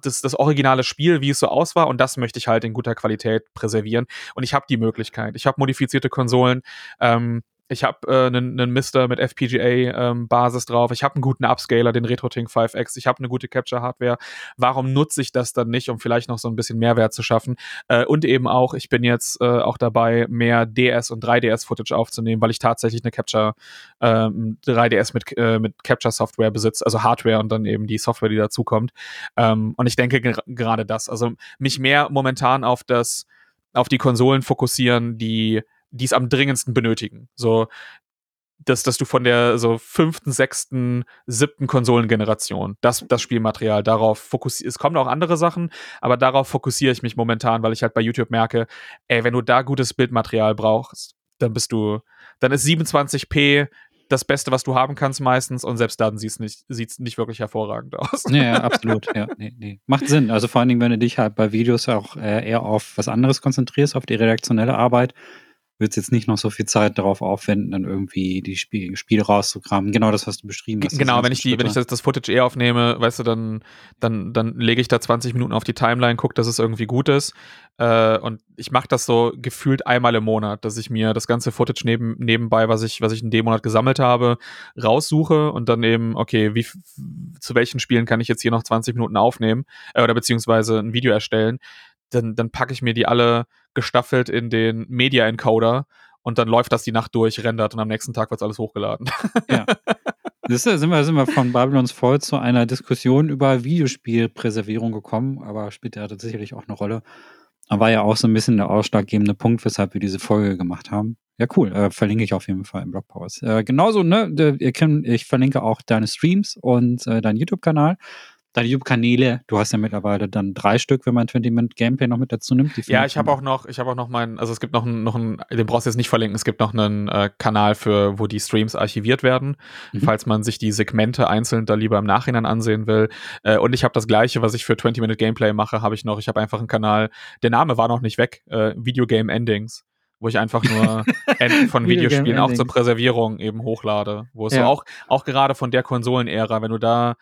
S2: das, das originale Spiel, wie es so aus war, und das möchte ich halt in guter Qualität präservieren. Und ich habe die Möglichkeit. Ich habe modifizierte Konsolen. Ähm, ich habe äh, einen, einen Mister mit FPGA-Basis ähm, drauf. Ich habe einen guten Upscaler, den RetroTink 5X. Ich habe eine gute Capture-Hardware. Warum nutze ich das dann nicht, um vielleicht noch so ein bisschen Mehrwert zu schaffen? Äh, und eben auch, ich bin jetzt äh, auch dabei, mehr DS und 3DS-Footage aufzunehmen, weil ich tatsächlich eine Capture, ähm, 3DS mit, äh, mit Capture-Software besitze, also Hardware und dann eben die Software, die dazukommt. Ähm, und ich denke gerade das, also mich mehr momentan auf das, auf die Konsolen fokussieren, die die es am dringendsten benötigen. So, dass, dass du von der so fünften, sechsten, siebten Konsolengeneration, das, das Spielmaterial, darauf fokussierst. Es kommen auch andere Sachen, aber darauf fokussiere ich mich momentan, weil ich halt bei YouTube merke, ey, wenn du da gutes Bildmaterial brauchst, dann bist du, dann ist 27p das Beste, was du haben kannst meistens und selbst dann sieht es nicht, sieht's nicht wirklich hervorragend aus.
S1: Ja, ja absolut. Ja, nee, nee. Macht Sinn. Also vor allen Dingen, wenn du dich halt bei Videos auch äh, eher auf was anderes konzentrierst, auf die redaktionelle Arbeit, würdest jetzt nicht noch so viel Zeit darauf aufwenden, dann irgendwie die Spiele, Spiele rauszukramen. Genau das, was du beschrieben hast.
S2: Genau, wenn ich, die, wenn ich das, das Footage eher aufnehme, weißt du, dann, dann, dann lege ich da 20 Minuten auf die Timeline, gucke, dass es irgendwie gut ist. Äh, und ich mache das so gefühlt einmal im Monat, dass ich mir das ganze Footage neben, nebenbei, was ich, was ich in dem Monat gesammelt habe, raussuche und dann eben, okay, wie, zu welchen Spielen kann ich jetzt hier noch 20 Minuten aufnehmen äh, oder beziehungsweise ein Video erstellen. Dann, dann packe ich mir die alle gestaffelt in den Media Encoder und dann läuft das die Nacht durch, rendert und am nächsten Tag wird alles hochgeladen.
S1: Ja. Ist, sind, wir, sind wir von Babylons Fall zu einer Diskussion über Videospielpräservierung gekommen, aber spielt ja sicherlich auch eine Rolle. War ja auch so ein bisschen der ausschlaggebende Punkt, weshalb wir diese Folge gemacht haben. Ja, cool. Äh, verlinke ich auf jeden Fall im Blogpost. Äh, genauso, ne, ihr könnt, ich verlinke auch deine Streams und äh, deinen YouTube-Kanal deine YouTube-Kanäle, du hast ja mittlerweile dann drei Stück, wenn man 20 Minute Gameplay noch mit dazu nimmt.
S2: ja, ich habe auch noch, ich habe auch noch meinen, also es gibt noch einen, noch einen, den brauchst du jetzt nicht verlinken, es gibt noch einen äh, Kanal für, wo die Streams archiviert werden, mhm. falls man sich die Segmente einzeln da lieber im Nachhinein ansehen will. Äh, und ich habe das gleiche, was ich für 20 Minute Gameplay mache, habe ich noch. Ich habe einfach einen Kanal, der Name war noch nicht weg, äh, Video Game Endings wo ich einfach nur Enden von Videospielen auch zur Präservierung eben hochlade. Wo es ja. so auch, auch gerade von der Konsolenära, wenn du da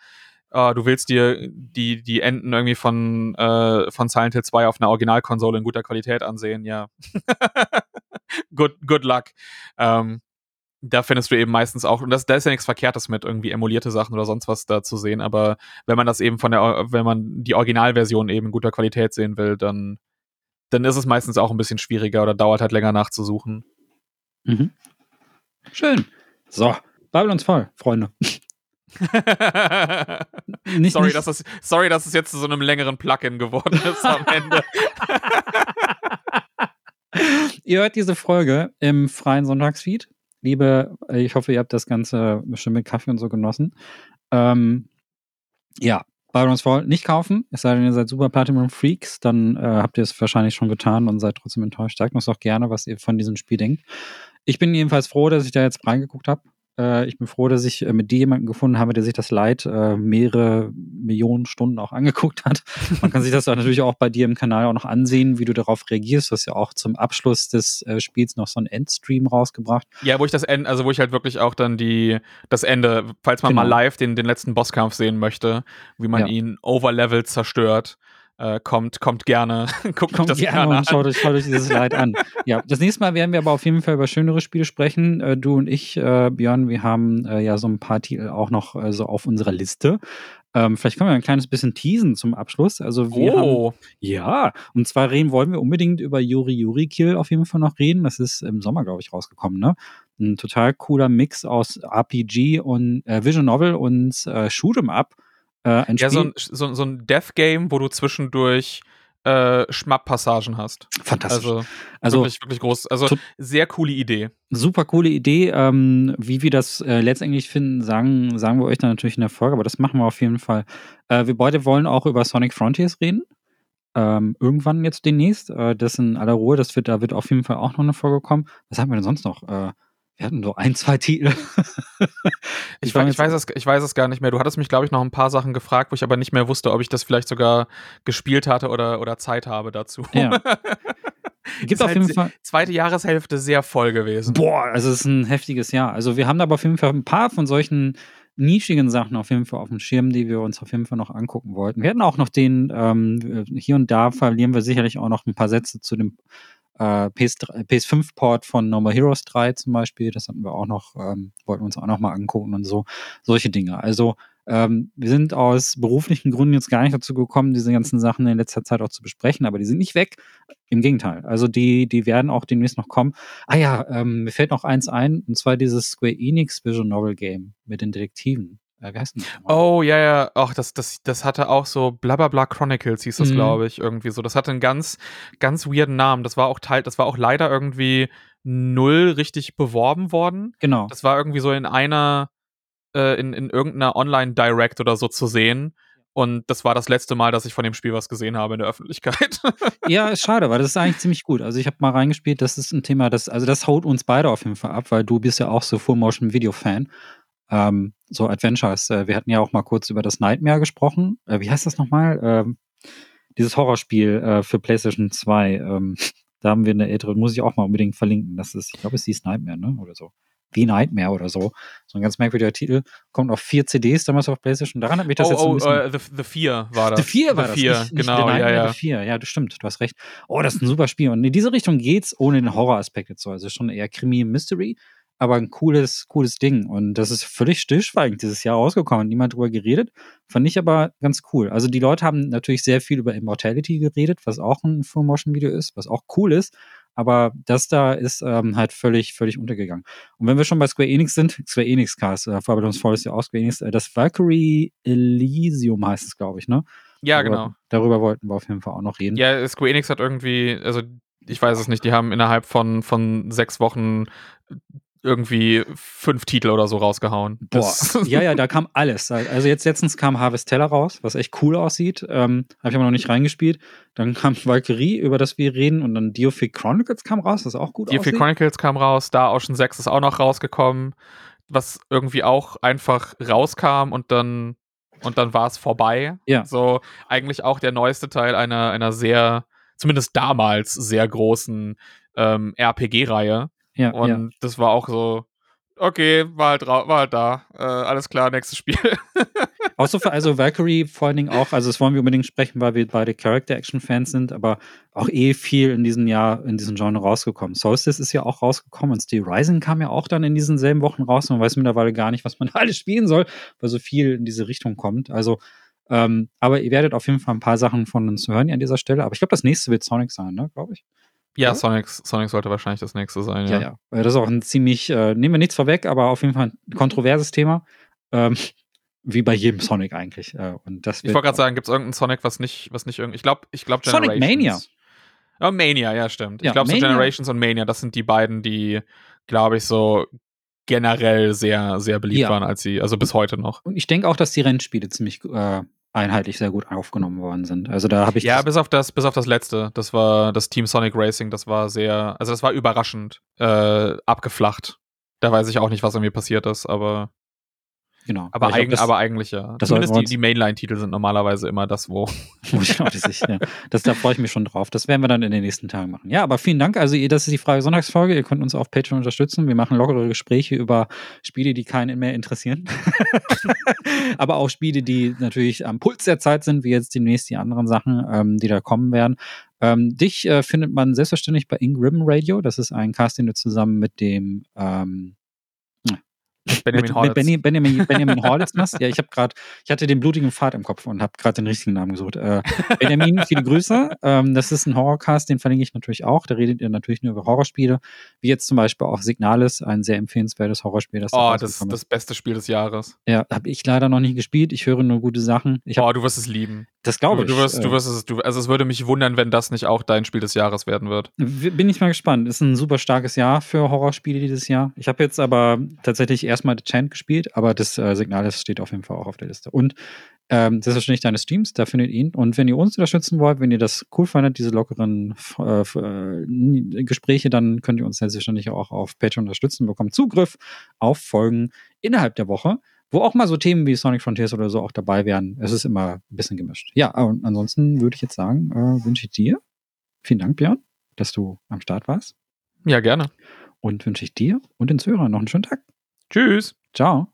S2: Uh, du willst dir die, die Enden irgendwie von, äh, von Silent Hill 2 auf einer Originalkonsole in guter Qualität ansehen, ja. good, good luck. Ähm, da findest du eben meistens auch, und das, da ist ja nichts Verkehrtes mit, irgendwie emulierte Sachen oder sonst was da zu sehen, aber wenn man das eben von der, wenn man die Originalversion eben in guter Qualität sehen will, dann, dann ist es meistens auch ein bisschen schwieriger oder dauert halt länger nachzusuchen.
S1: Mhm. Schön. So, Babylons voll, Freunde.
S2: nicht, sorry, nicht. Dass es, sorry, dass es jetzt zu so einem längeren Plugin geworden ist am Ende.
S1: ihr hört diese Folge im freien Sonntagsfeed. Liebe, ich hoffe, ihr habt das Ganze bestimmt mit Kaffee und so genossen. Ähm, ja, Byron's Fall nicht kaufen, es sei denn, ihr seid super Platinum Freaks, dann äh, habt ihr es wahrscheinlich schon getan und seid trotzdem enttäuscht. Sagt uns auch gerne, was ihr von diesem Spiel denkt. Ich bin jedenfalls froh, dass ich da jetzt reingeguckt habe. Äh, ich bin froh, dass ich äh, mit dir jemanden gefunden habe, der sich das Leid äh, mehrere Millionen Stunden auch angeguckt hat. Man kann sich das natürlich auch bei dir im Kanal auch noch ansehen, wie du darauf reagierst. Du hast ja auch zum Abschluss des äh, Spiels noch so einen Endstream rausgebracht.
S2: Ja, wo ich das Ende, also wo ich halt wirklich auch dann die, das Ende, falls man genau. mal live den, den letzten Bosskampf sehen möchte, wie man ja. ihn overlevel zerstört äh, kommt, kommt gerne, guckt kommt das gerne, gerne
S1: an. Schaut euch, schaut euch dieses Leid an. Ja, das nächste Mal werden wir aber auf jeden Fall über schönere Spiele sprechen. Äh, du und ich, äh, Björn, wir haben äh, ja so ein paar Titel auch noch äh, so auf unserer Liste. Ähm, vielleicht können wir ein kleines bisschen teasen zum Abschluss. Also wir oh. haben, ja, und zwar reden wollen wir unbedingt über Yuri Yuri Kill auf jeden Fall noch reden. Das ist im Sommer, glaube ich, rausgekommen, ne? Ein total cooler Mix aus RPG und äh, Vision Novel und äh, Shoot'em Up
S2: äh, ein ja, Spiel. so ein, so, so ein Death-Game, wo du zwischendurch äh, Schmapp-Passagen hast.
S1: Fantastisch.
S2: Also, also wirklich, wirklich groß. Also sehr coole Idee.
S1: Super coole Idee. Ähm, wie wir das äh, letztendlich finden, sagen, sagen wir euch dann natürlich in der Folge, aber das machen wir auf jeden Fall. Äh, wir beide wollen auch über Sonic Frontiers reden. Ähm, irgendwann jetzt demnächst. Äh, das in aller Ruhe. Das wird, da wird auf jeden Fall auch noch eine Folge kommen. Was haben wir denn sonst noch? Äh, wir hatten so ein, zwei Titel.
S2: ich, ich, ich, weiß es, ich weiß es gar nicht mehr. Du hattest mich, glaube ich, noch ein paar Sachen gefragt, wo ich aber nicht mehr wusste, ob ich das vielleicht sogar gespielt hatte oder, oder Zeit habe dazu. Ja. Gibt auf halt jeden Fall. Zweite Jahreshälfte sehr voll gewesen.
S1: Boah, also es ist ein heftiges Jahr. Also wir haben aber auf jeden Fall ein paar von solchen nischigen Sachen auf jeden Fall auf dem Schirm, die wir uns auf jeden Fall noch angucken wollten. Wir hatten auch noch den, ähm, hier und da verlieren wir sicherlich auch noch ein paar Sätze zu dem äh, PS, PS5-Port von No More Heroes 3 zum Beispiel, das hatten wir auch noch, ähm, wollten wir uns auch noch mal angucken und so, solche Dinge. Also ähm, wir sind aus beruflichen Gründen jetzt gar nicht dazu gekommen, diese ganzen Sachen in letzter Zeit auch zu besprechen, aber die sind nicht weg. Im Gegenteil. Also die, die werden auch demnächst noch kommen. Ah ja, ähm, mir fällt noch eins ein, und zwar dieses Square Enix Visual Novel Game mit den Detektiven.
S2: Äh, wie heißt denn Oh, ja, ja. Ach, das, das, das hatte auch so Blablabla Chronicles hieß das, mhm. glaube ich, irgendwie so. Das hatte einen ganz, ganz weirden Namen. Das war auch Teil, das war auch leider irgendwie null richtig beworben worden.
S1: Genau.
S2: Das war irgendwie so in einer, äh, in, in irgendeiner Online-Direct oder so zu sehen. Und das war das letzte Mal, dass ich von dem Spiel was gesehen habe in der Öffentlichkeit.
S1: ja, ist schade, weil das ist eigentlich ziemlich gut. Also ich habe mal reingespielt, das ist ein Thema, das, also das haut uns beide auf jeden Fall ab, weil du bist ja auch so Full-Motion-Video-Fan. Ähm, so Adventures. Äh, wir hatten ja auch mal kurz über das Nightmare gesprochen. Äh, wie heißt das nochmal? Ähm, dieses Horrorspiel äh, für PlayStation 2. Ähm, da haben wir eine ältere, muss ich auch mal unbedingt verlinken. Das ist, ich glaube, es hieß Nightmare, ne? Oder so. Wie Nightmare oder so. So ein ganz merkwürdiger Titel. Kommt auf vier CDs damals auf PlayStation. Daran hat mich das
S2: oh,
S1: jetzt so ein
S2: oh,
S1: bisschen.
S2: uh, the, the Fear war das.
S1: The Fear war
S2: the
S1: das.
S2: Fear,
S1: nicht, nicht
S2: genau,
S1: The
S2: ja, ja.
S1: The Fear. Ja, das stimmt. Du hast recht. Oh, das ist ein super Spiel. Und in diese Richtung geht's ohne den Horroraspekt jetzt so. Also schon eher Krimi-Mystery aber ein cooles, cooles Ding. Und das ist völlig stillschweigend dieses Jahr rausgekommen. Niemand drüber geredet. Fand ich aber ganz cool. Also die Leute haben natürlich sehr viel über Immortality geredet, was auch ein Full-Motion-Video ist, was auch cool ist. Aber das da ist ähm, halt völlig, völlig untergegangen. Und wenn wir schon bei Square Enix sind, Square Enix Cast, äh, ist ja auch Square Enix, äh, das Valkyrie Elysium heißt es, glaube ich, ne?
S2: Ja,
S1: darüber,
S2: genau.
S1: Darüber wollten wir auf jeden Fall auch noch reden.
S2: Ja, Square Enix hat irgendwie, also ich weiß es nicht, die haben innerhalb von, von sechs Wochen irgendwie fünf Titel oder so rausgehauen.
S1: Boah, ja, ja, da kam alles. Also jetzt letztens kam Harvest Teller raus, was echt cool aussieht. Ähm, Habe ich aber noch nicht reingespielt. Dann kam Valkyrie, über das wir reden, und dann Diofic Chronicles kam raus, was auch gut
S2: Diofic
S1: aussieht.
S2: Chronicles kam raus, Star Ocean 6 ist auch noch rausgekommen, was irgendwie auch einfach rauskam und dann und dann war es vorbei.
S1: Ja.
S2: So eigentlich auch der neueste Teil einer, einer sehr, zumindest damals sehr großen ähm, RPG-Reihe.
S1: Ja,
S2: Und
S1: ja.
S2: das war auch so, okay, war halt, war halt da. Äh, alles klar, nächstes Spiel.
S1: Auch so für, also Valkyrie vor allen Dingen auch, also das wollen wir unbedingt sprechen, weil wir beide Character-Action-Fans sind, aber auch eh viel in diesem Jahr, in diesem Genre rausgekommen. Solstice ist ja auch rausgekommen und Steel Rising kam ja auch dann in diesen selben Wochen raus. Man weiß mittlerweile gar nicht, was man alles spielen soll, weil so viel in diese Richtung kommt. Also, ähm, aber ihr werdet auf jeden Fall ein paar Sachen von uns hören an dieser Stelle. Aber ich glaube, das nächste wird Sonic sein, ne, glaube ich.
S2: Ja,
S1: Ja?
S2: Sonic, Sonic sollte wahrscheinlich das nächste sein.
S1: Ja,
S2: Ja,
S1: ja. Äh, Das ist auch ein ziemlich, äh, nehmen wir nichts vorweg, aber auf jeden Fall ein kontroverses Thema. Ähm, wie bei jedem Sonic eigentlich. Äh, und das
S2: Ich wollte gerade sagen, gibt es irgendeinen Sonic, was nicht, was nicht irgendwie. Ich glaube, ich glaube
S1: Sonic
S2: Generations. Oh, Mania, ja, stimmt.
S1: Ja,
S2: ich glaube, so
S1: Mania-
S2: Generations und Mania, das sind die beiden, die, glaube ich, so generell sehr, sehr beliebt
S1: Ja.
S2: waren, als sie, also bis heute noch.
S1: Und ich denke auch, dass die Rennspiele ziemlich äh, einheitlich sehr gut aufgenommen worden sind. Also da habe ich
S2: Ja, bis auf das, bis auf das letzte. Das war das Team Sonic Racing, das war sehr, also das war überraschend äh, abgeflacht. Da weiß ich auch nicht, was an mir passiert ist, aber,
S1: genau.
S2: aber, eigen,
S1: das,
S2: aber eigentlich ja.
S1: das
S2: Zumindest die, die Mainline-Titel sind normalerweise immer das, wo.
S1: ich auch das, ich, ja, das da freue ich mich schon drauf. Das werden wir dann in den nächsten Tagen machen. Ja, aber vielen Dank. Also ihr, das ist die Frage Sonntagsfolge. Ihr könnt uns auf Patreon unterstützen. Wir machen lockere Gespräche über Spiele, die keinen mehr interessieren. aber auch Spiele, die natürlich am Puls der Zeit sind, wie jetzt demnächst die anderen Sachen, ähm, die da kommen werden. Ähm, dich äh, findet man selbstverständlich bei Ingram Radio. Das ist ein Cast, den du zusammen mit dem ähm,
S2: Benjamin
S1: mit,
S2: Horowitz.
S1: mit Benny, Benjamin, Benjamin Horlitz machst. Ja, ich habe gerade, ich hatte den blutigen Pfad im Kopf und habe gerade den richtigen Namen gesucht. Äh, Benjamin, viele Grüße. Ähm, das ist ein Horrorcast, den verlinke ich natürlich auch. Da redet ihr natürlich nur über Horrorspiele, wie jetzt zum Beispiel auch Signalis, ein sehr empfehlenswertes Horrorspiel. Das da
S2: Oh, das,
S1: rausgekommen
S2: das
S1: ist.
S2: beste Spiel des Jahres.
S1: Ja, habe ich leider noch nicht gespielt. Ich höre nur gute Sachen. Hab,
S2: Oh, du wirst es lieben.
S1: das glaube ich.
S2: du wirst,
S1: äh,
S2: du wirst es, du, also es würde mich wundern, wenn das nicht auch dein Spiel des Jahres werden wird.
S1: Bin ich mal gespannt. Ist ein super starkes Jahr für Horrorspiele dieses Jahr. Ich habe jetzt aber tatsächlich erstmal The Chant gespielt, aber das äh, Signal das steht auf jeden Fall auch auf der Liste. Und ähm, das ist wahrscheinlich deine Streams, da findet ihr ihn. Und wenn ihr uns unterstützen wollt, wenn ihr das cool fandet, diese lockeren äh, äh, Gespräche, dann könnt ihr uns selbstverständlich auch auf Patreon unterstützen, bekommt Zugriff auf Folgen innerhalb der Woche, wo auch mal so Themen wie Sonic Frontiers oder so auch dabei wären. Es ist immer ein bisschen gemischt. Ja, und ansonsten würde ich jetzt sagen, äh, wünsche ich dir vielen Dank, Björn, dass du am Start warst.
S2: Ja, gerne.
S1: Und wünsche ich dir und den Zuhörern noch einen schönen Tag.
S2: Tschüss.
S1: Ciao.